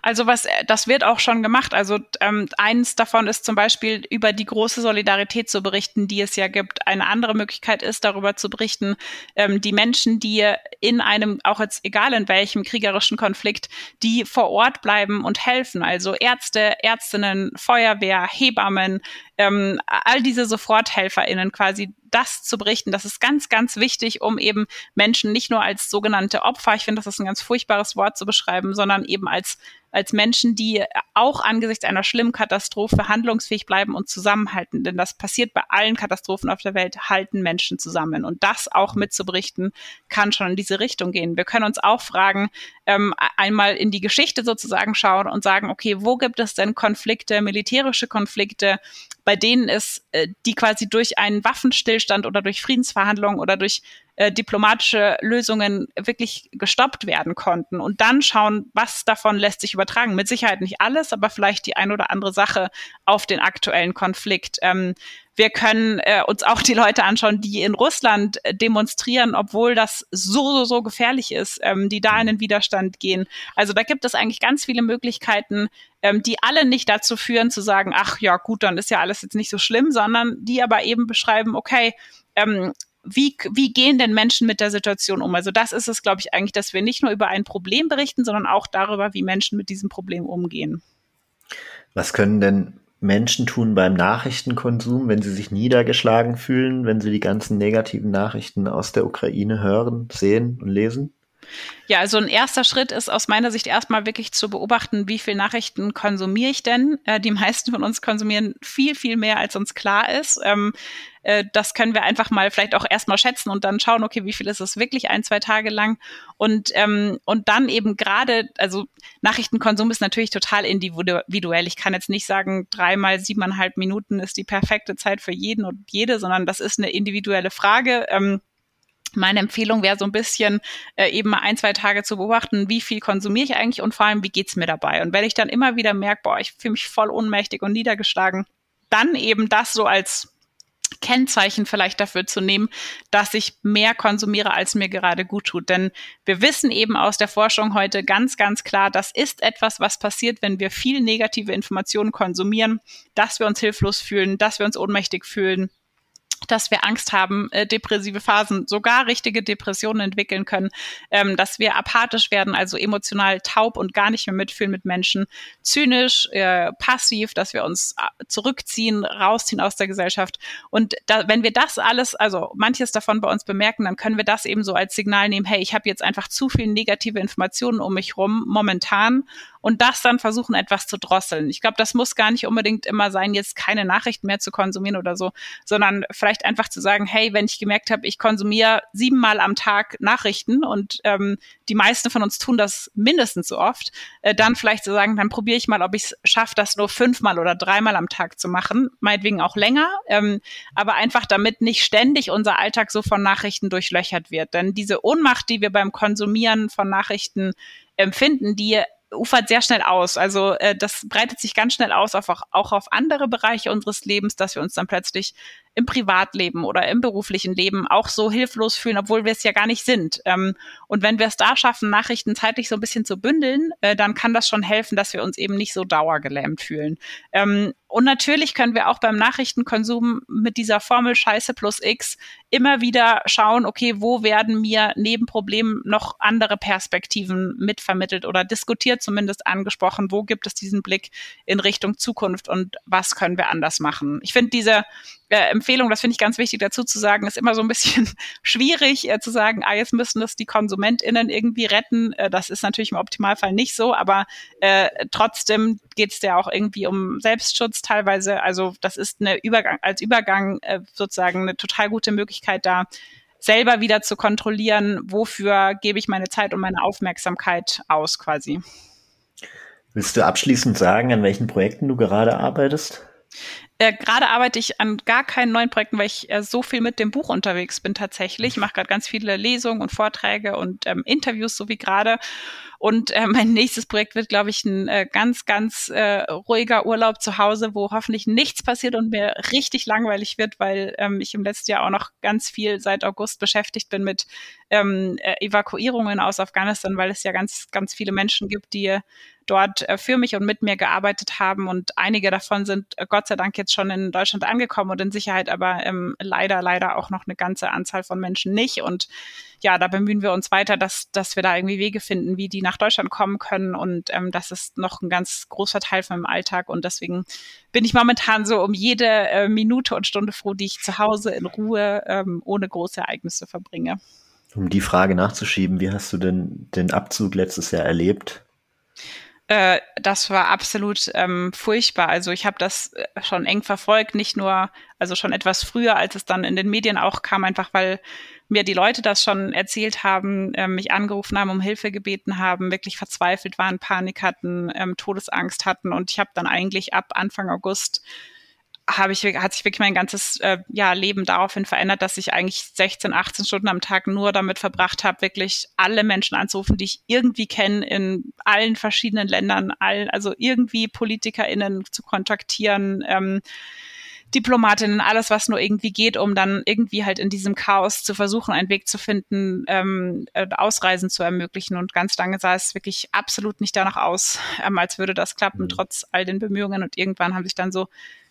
Also was, äh, das wird auch schon gemacht. Also ähm, eins davon ist zum Beispiel über die große Solidarität zu berichten, die es ja gibt. Eine andere Möglichkeit ist, darüber zu berichten, ähm, die Menschen, die in einem, auch jetzt egal in welchem kriegerischen Konflikt, die vor Ort bleiben und helfen. Also Ärzte, Ärztinnen, Feuerwehr, Hebammen, ähm, all diese SoforthelferInnen quasi das zu berichten, das ist ganz, ganz wichtig, um eben Menschen nicht nur als sogenannte Opfer, ich finde, das ist ein ganz furchtbares Wort zu beschreiben, sondern eben als als Menschen, die auch angesichts einer schlimmen Katastrophe handlungsfähig bleiben und zusammenhalten. Denn das passiert bei allen Katastrophen auf der Welt, halten Menschen zusammen. Und das auch mitzuberichten, kann schon in diese Richtung gehen. Wir können uns auch fragen, ähm, einmal in die Geschichte sozusagen schauen und sagen, okay, wo gibt es denn Konflikte, militärische Konflikte, bei denen es, äh, die quasi durch einen Waffenstillstand oder durch Friedensverhandlungen oder durch äh, diplomatische Lösungen wirklich gestoppt werden konnten und dann schauen, was davon lässt sich übertragen. Mit Sicherheit nicht alles, aber vielleicht die ein oder andere Sache auf den aktuellen Konflikt. Ähm, wir können äh, uns auch die Leute anschauen, die in Russland äh, demonstrieren, obwohl das so, so, so gefährlich ist, ähm, die da in den Widerstand gehen. Also da gibt es eigentlich ganz viele Möglichkeiten, ähm, die alle nicht dazu führen zu sagen, ach ja, gut, dann ist ja alles jetzt nicht so schlimm, sondern die aber eben beschreiben, okay, ähm, wie, wie gehen denn Menschen mit der Situation um? Also das ist es, glaube ich, eigentlich, dass wir nicht nur über ein Problem berichten, sondern auch darüber, wie Menschen mit diesem Problem umgehen. Was können denn Menschen tun beim Nachrichtenkonsum, wenn sie sich niedergeschlagen fühlen, wenn sie die ganzen negativen Nachrichten aus der Ukraine hören, sehen und lesen? Ja, also ein erster Schritt ist aus meiner Sicht erstmal wirklich zu beobachten, wie viel Nachrichten konsumiere ich denn. Äh, die meisten von uns konsumieren viel, viel mehr, als uns klar ist. Ähm, äh, das können wir einfach mal vielleicht auch erstmal schätzen und dann schauen, okay, wie viel ist es wirklich ein, zwei Tage lang? Und, ähm, und dann eben gerade, also Nachrichtenkonsum ist natürlich total individuell. Ich kann jetzt nicht sagen, dreimal siebeneinhalb Minuten ist die perfekte Zeit für jeden und jede, sondern das ist eine individuelle Frage. Ähm, meine Empfehlung wäre so ein bisschen äh, eben mal ein, zwei Tage zu beobachten, wie viel konsumiere ich eigentlich und vor allem, wie geht's mir dabei? Und wenn ich dann immer wieder merke, boah, ich fühle mich voll ohnmächtig und niedergeschlagen, dann eben das so als Kennzeichen vielleicht dafür zu nehmen, dass ich mehr konsumiere, als mir gerade gut tut. Denn wir wissen eben aus der Forschung heute ganz, ganz klar, das ist etwas, was passiert, wenn wir viel negative Informationen konsumieren, dass wir uns hilflos fühlen, dass wir uns ohnmächtig fühlen, dass wir Angst haben, äh, depressive Phasen, sogar richtige Depressionen entwickeln können, ähm, dass wir apathisch werden, also emotional taub und gar nicht mehr mitfühlen mit Menschen, zynisch, äh, passiv, dass wir uns äh, zurückziehen, rausziehen aus der Gesellschaft. Und da, wenn wir das alles, also manches davon bei uns bemerken, dann können wir das eben so als Signal nehmen, hey, ich habe jetzt einfach zu viel negative Informationen um mich rum momentan und das dann versuchen, etwas zu drosseln. Ich glaube, das muss gar nicht unbedingt immer sein, jetzt keine Nachrichten mehr zu konsumieren oder so, sondern vielleicht einfach zu sagen, hey, wenn ich gemerkt habe, ich konsumiere siebenmal am Tag Nachrichten und ähm, die meisten von uns tun das mindestens so oft, äh, dann vielleicht zu sagen, dann probiere ich mal, ob ich es schaffe, das nur fünfmal oder dreimal am Tag zu machen, meinetwegen auch länger, ähm, aber einfach damit nicht ständig unser Alltag so von Nachrichten durchlöchert wird. Denn diese Ohnmacht, die wir beim Konsumieren von Nachrichten empfinden, die ufert sehr schnell aus. Also äh, das breitet sich ganz schnell aus, auf, auch auf andere Bereiche unseres Lebens, dass wir uns dann plötzlich im Privatleben oder im beruflichen Leben auch so hilflos fühlen, obwohl wir es ja gar nicht sind. Ähm, und wenn wir es da schaffen, Nachrichten zeitlich so ein bisschen zu bündeln, äh, dann kann das schon helfen, dass wir uns eben nicht so dauergelähmt fühlen. Ähm, und natürlich können wir auch beim Nachrichtenkonsum mit dieser Formel Scheiße plus X immer wieder schauen, okay, wo werden mir neben Problemen noch andere Perspektiven mitvermittelt oder diskutiert, zumindest angesprochen, wo gibt es diesen Blick in Richtung Zukunft und was können wir anders machen. Ich finde diese äh, Empfehlung, das finde ich ganz wichtig dazu zu sagen, ist immer so ein bisschen schwierig äh, zu sagen, ah, jetzt müssen das die KonsumentInnen irgendwie retten. Äh, das ist natürlich im Optimalfall nicht so, aber äh, trotzdem geht es ja auch irgendwie um Selbstschutz teilweise. Also das ist eine Übergang, als Übergang äh, sozusagen eine total gute Möglichkeit da, selber wieder zu kontrollieren, wofür gebe ich meine Zeit und meine Aufmerksamkeit aus quasi. Willst du abschließend sagen, an welchen Projekten du gerade arbeitest? Äh, gerade arbeite ich an gar keinen neuen Projekten, weil ich äh, so viel mit dem Buch unterwegs bin tatsächlich. Ich mache gerade ganz viele Lesungen und Vorträge und ähm, Interviews, so wie gerade. Und äh, mein nächstes Projekt wird, glaube ich, ein äh, ganz, ganz äh, ruhiger Urlaub zu Hause, wo hoffentlich nichts passiert und mir richtig langweilig wird, weil ähm, ich im letzten Jahr auch noch ganz viel seit August beschäftigt bin mit ähm, äh, Evakuierungen aus Afghanistan, weil es ja ganz, ganz viele Menschen gibt, die dort äh, für mich und mit mir gearbeitet haben. Und einige davon sind äh, Gott sei Dank jetzt schon in Deutschland angekommen und in Sicherheit, aber ähm, leider, leider auch noch eine ganze Anzahl von Menschen nicht. Und ja, da bemühen wir uns weiter, dass, dass wir da irgendwie Wege finden, wie die nach Deutschland kommen können. Und ähm, das ist noch ein ganz großer Teil von meinem Alltag. Und deswegen bin ich momentan so um jede äh, Minute und Stunde froh, die ich zu Hause in Ruhe ähm, ohne große Ereignisse verbringe. Um die Frage nachzuschieben, wie hast du denn den Abzug letztes Jahr erlebt? Äh, das war absolut ähm, furchtbar. Also ich habe das äh, schon eng verfolgt, nicht nur, also schon etwas früher, als es dann in den Medien auch kam, einfach weil mir die Leute das schon erzählt haben, äh, mich angerufen haben, um Hilfe gebeten haben, wirklich verzweifelt waren, Panik hatten, ähm, Todesangst hatten. Und ich habe dann eigentlich ab Anfang August habe ich, hat sich wirklich mein ganzes äh, ja, Leben daraufhin verändert, dass ich eigentlich 16, 18 Stunden am Tag nur damit verbracht habe, wirklich alle Menschen anzurufen, die ich irgendwie kenne, in allen verschiedenen Ländern, all, also irgendwie PolitikerInnen zu kontaktieren, ähm, Diplomatinnen, alles, was nur irgendwie geht, um dann irgendwie halt in diesem Chaos zu versuchen, einen Weg zu finden, ähm, äh, Ausreisen zu ermöglichen. Und ganz lange sah es wirklich absolut nicht danach aus, ähm, als würde das klappen, mhm. trotz all den Bemühungen. Und irgendwann haben sich dann so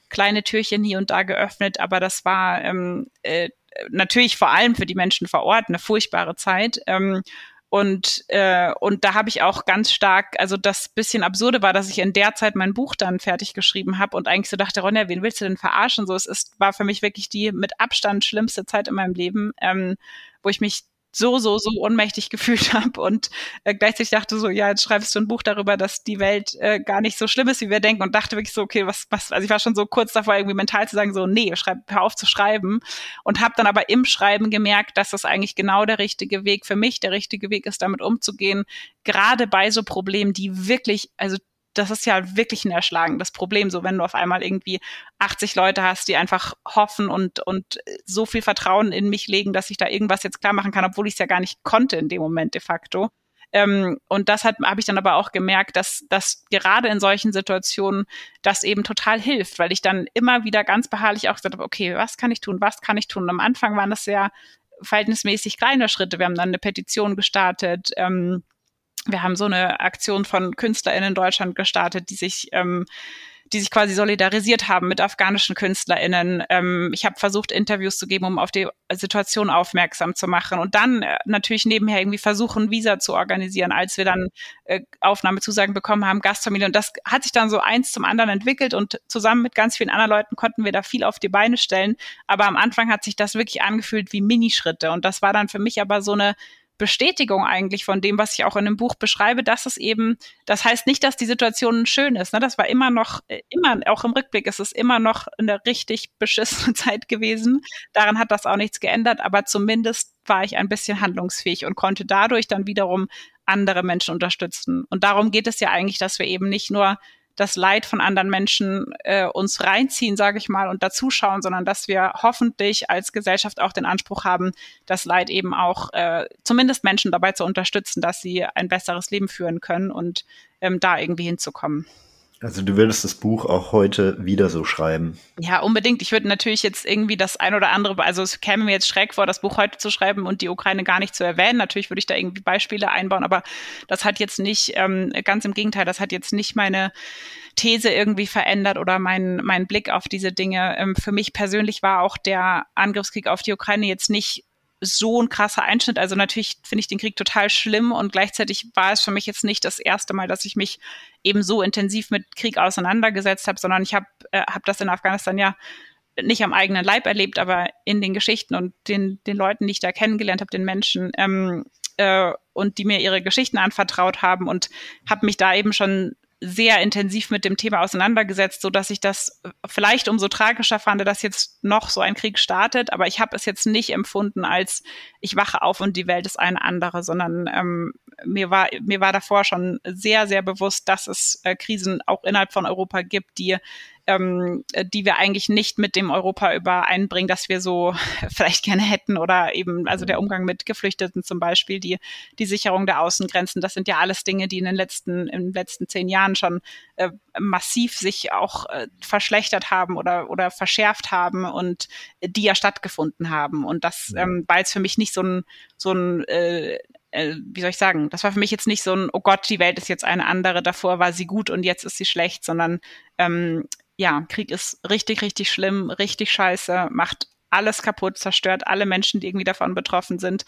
kleine Türchen hier und da geöffnet, aber das war ähm, äh, natürlich vor allem für die Menschen vor Ort eine furchtbare Zeit. Ähm, und, äh, und da habe ich auch ganz stark, also das bisschen absurde war, dass ich in der Zeit mein Buch dann fertig geschrieben habe und eigentlich so dachte, Ronja, wen willst du denn verarschen? So, es ist, war für mich wirklich die mit Abstand schlimmste Zeit in meinem Leben, ähm, wo ich mich so, so, so ohnmächtig gefühlt habe und äh, gleichzeitig dachte so, ja, jetzt schreibst du ein Buch darüber, dass die Welt äh, gar nicht so schlimm ist, wie wir denken und dachte wirklich so, okay, was, was, also ich war schon so kurz davor, irgendwie mental zu sagen, so, nee, schreib, hör auf zu schreiben und habe dann aber im Schreiben gemerkt, dass das eigentlich genau der richtige Weg für mich, der richtige Weg ist, damit umzugehen, gerade bei so Problemen, die wirklich, also das ist ja wirklich ein erschlagendes Problem, so wenn du auf einmal irgendwie 80 Leute hast, die einfach hoffen und, und so viel Vertrauen in mich legen, dass ich da irgendwas jetzt klar machen kann, obwohl ich es ja gar nicht konnte in dem Moment de facto. Ähm, und das habe ich dann aber auch gemerkt, dass, dass gerade in solchen Situationen das eben total hilft, weil ich dann immer wieder ganz beharrlich auch gesagt habe, okay, was kann ich tun, was kann ich tun? Und am Anfang waren das sehr verhältnismäßig kleine Schritte. Wir haben dann eine Petition gestartet, ähm, wir haben so eine Aktion von KünstlerInnen in Deutschland gestartet, die sich ähm, die sich quasi solidarisiert haben mit afghanischen KünstlerInnen. Ähm, ich habe versucht, Interviews zu geben, um auf die Situation aufmerksam zu machen und dann äh, natürlich nebenher irgendwie versuchen, Visa zu organisieren, als wir dann äh, Aufnahmezusagen bekommen haben, Gastfamilie. Und das hat sich dann so eins zum anderen entwickelt und zusammen mit ganz vielen anderen Leuten konnten wir da viel auf die Beine stellen. Aber am Anfang hat sich das wirklich angefühlt wie Minischritte und das war dann für mich aber so eine Bestätigung eigentlich von dem, was ich auch in dem Buch beschreibe, dass es eben, das heißt nicht, dass die Situation schön ist. Ne? Das war immer noch, äh, immer, auch im Rückblick ist es immer noch eine richtig beschissene Zeit gewesen. Daran hat das auch nichts geändert, aber zumindest war ich ein bisschen handlungsfähig und konnte dadurch dann wiederum andere Menschen unterstützen. Und darum geht es ja eigentlich, dass wir eben nicht nur das Leid von anderen Menschen äh, uns reinziehen, sage ich mal, und dazuschauen, sondern dass wir hoffentlich als Gesellschaft auch den Anspruch haben, das Leid eben auch äh, zumindest Menschen dabei zu unterstützen, dass sie ein besseres Leben führen können und ähm, da irgendwie hinzukommen. Also du würdest das Buch auch heute wieder so schreiben? Ja, unbedingt. Ich würde natürlich jetzt irgendwie das ein oder andere, also es käme mir jetzt schräg vor, das Buch heute zu schreiben und die Ukraine gar nicht zu erwähnen. Natürlich würde ich da irgendwie Beispiele einbauen, aber das hat jetzt nicht, ähm, ganz im Gegenteil, das hat jetzt nicht meine These irgendwie verändert oder mein, mein Blick auf diese Dinge. Ähm, für mich persönlich war auch der Angriffskrieg auf die Ukraine jetzt nicht so ein krasser Einschnitt. Also natürlich finde ich den Krieg total schlimm und gleichzeitig war es für mich jetzt nicht das erste Mal, dass ich mich eben so intensiv mit Krieg auseinandergesetzt habe, sondern ich habe äh, hab das in Afghanistan ja nicht am eigenen Leib erlebt, aber in den Geschichten und den, den Leuten, die ich da kennengelernt habe, den Menschen ähm, äh, und die mir ihre Geschichten anvertraut haben und habe mich da eben schon sehr intensiv mit dem Thema auseinandergesetzt, so dass ich das vielleicht umso tragischer fand, dass jetzt noch so ein Krieg startet. Aber ich habe es jetzt nicht empfunden als ich wache auf und die Welt ist eine andere, sondern ähm, mir war mir war davor schon sehr sehr bewusst, dass es äh, Krisen auch innerhalb von Europa gibt, die ähm, die wir eigentlich nicht mit dem Europa übereinbringen, dass wir so vielleicht gerne hätten oder eben, also der Umgang mit Geflüchteten zum Beispiel, die, die Sicherung der Außengrenzen, das sind ja alles Dinge, die in den letzten, in den letzten zehn Jahren schon äh, massiv sich auch äh, verschlechtert haben oder, oder verschärft haben und die ja stattgefunden haben. Und das ähm, war jetzt für mich nicht so ein, so ein äh, äh, wie soll ich sagen, das war für mich jetzt nicht so ein, oh Gott, die Welt ist jetzt eine andere, davor war sie gut und jetzt ist sie schlecht, sondern ähm, ja, Krieg ist richtig, richtig schlimm, richtig scheiße, macht alles kaputt, zerstört alle Menschen, die irgendwie davon betroffen sind.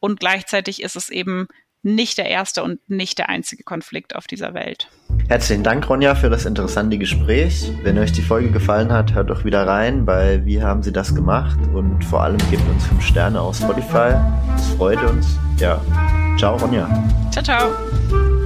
Und gleichzeitig ist es eben nicht der erste und nicht der einzige Konflikt auf dieser Welt. Herzlichen Dank, Ronja, für das interessante Gespräch. Wenn euch die Folge gefallen hat, hört doch wieder rein bei Wie haben Sie das gemacht? Und vor allem gebt uns fünf Sterne auf Spotify. Das freut uns. Ja. Ciao, Ronja. Ciao, ciao.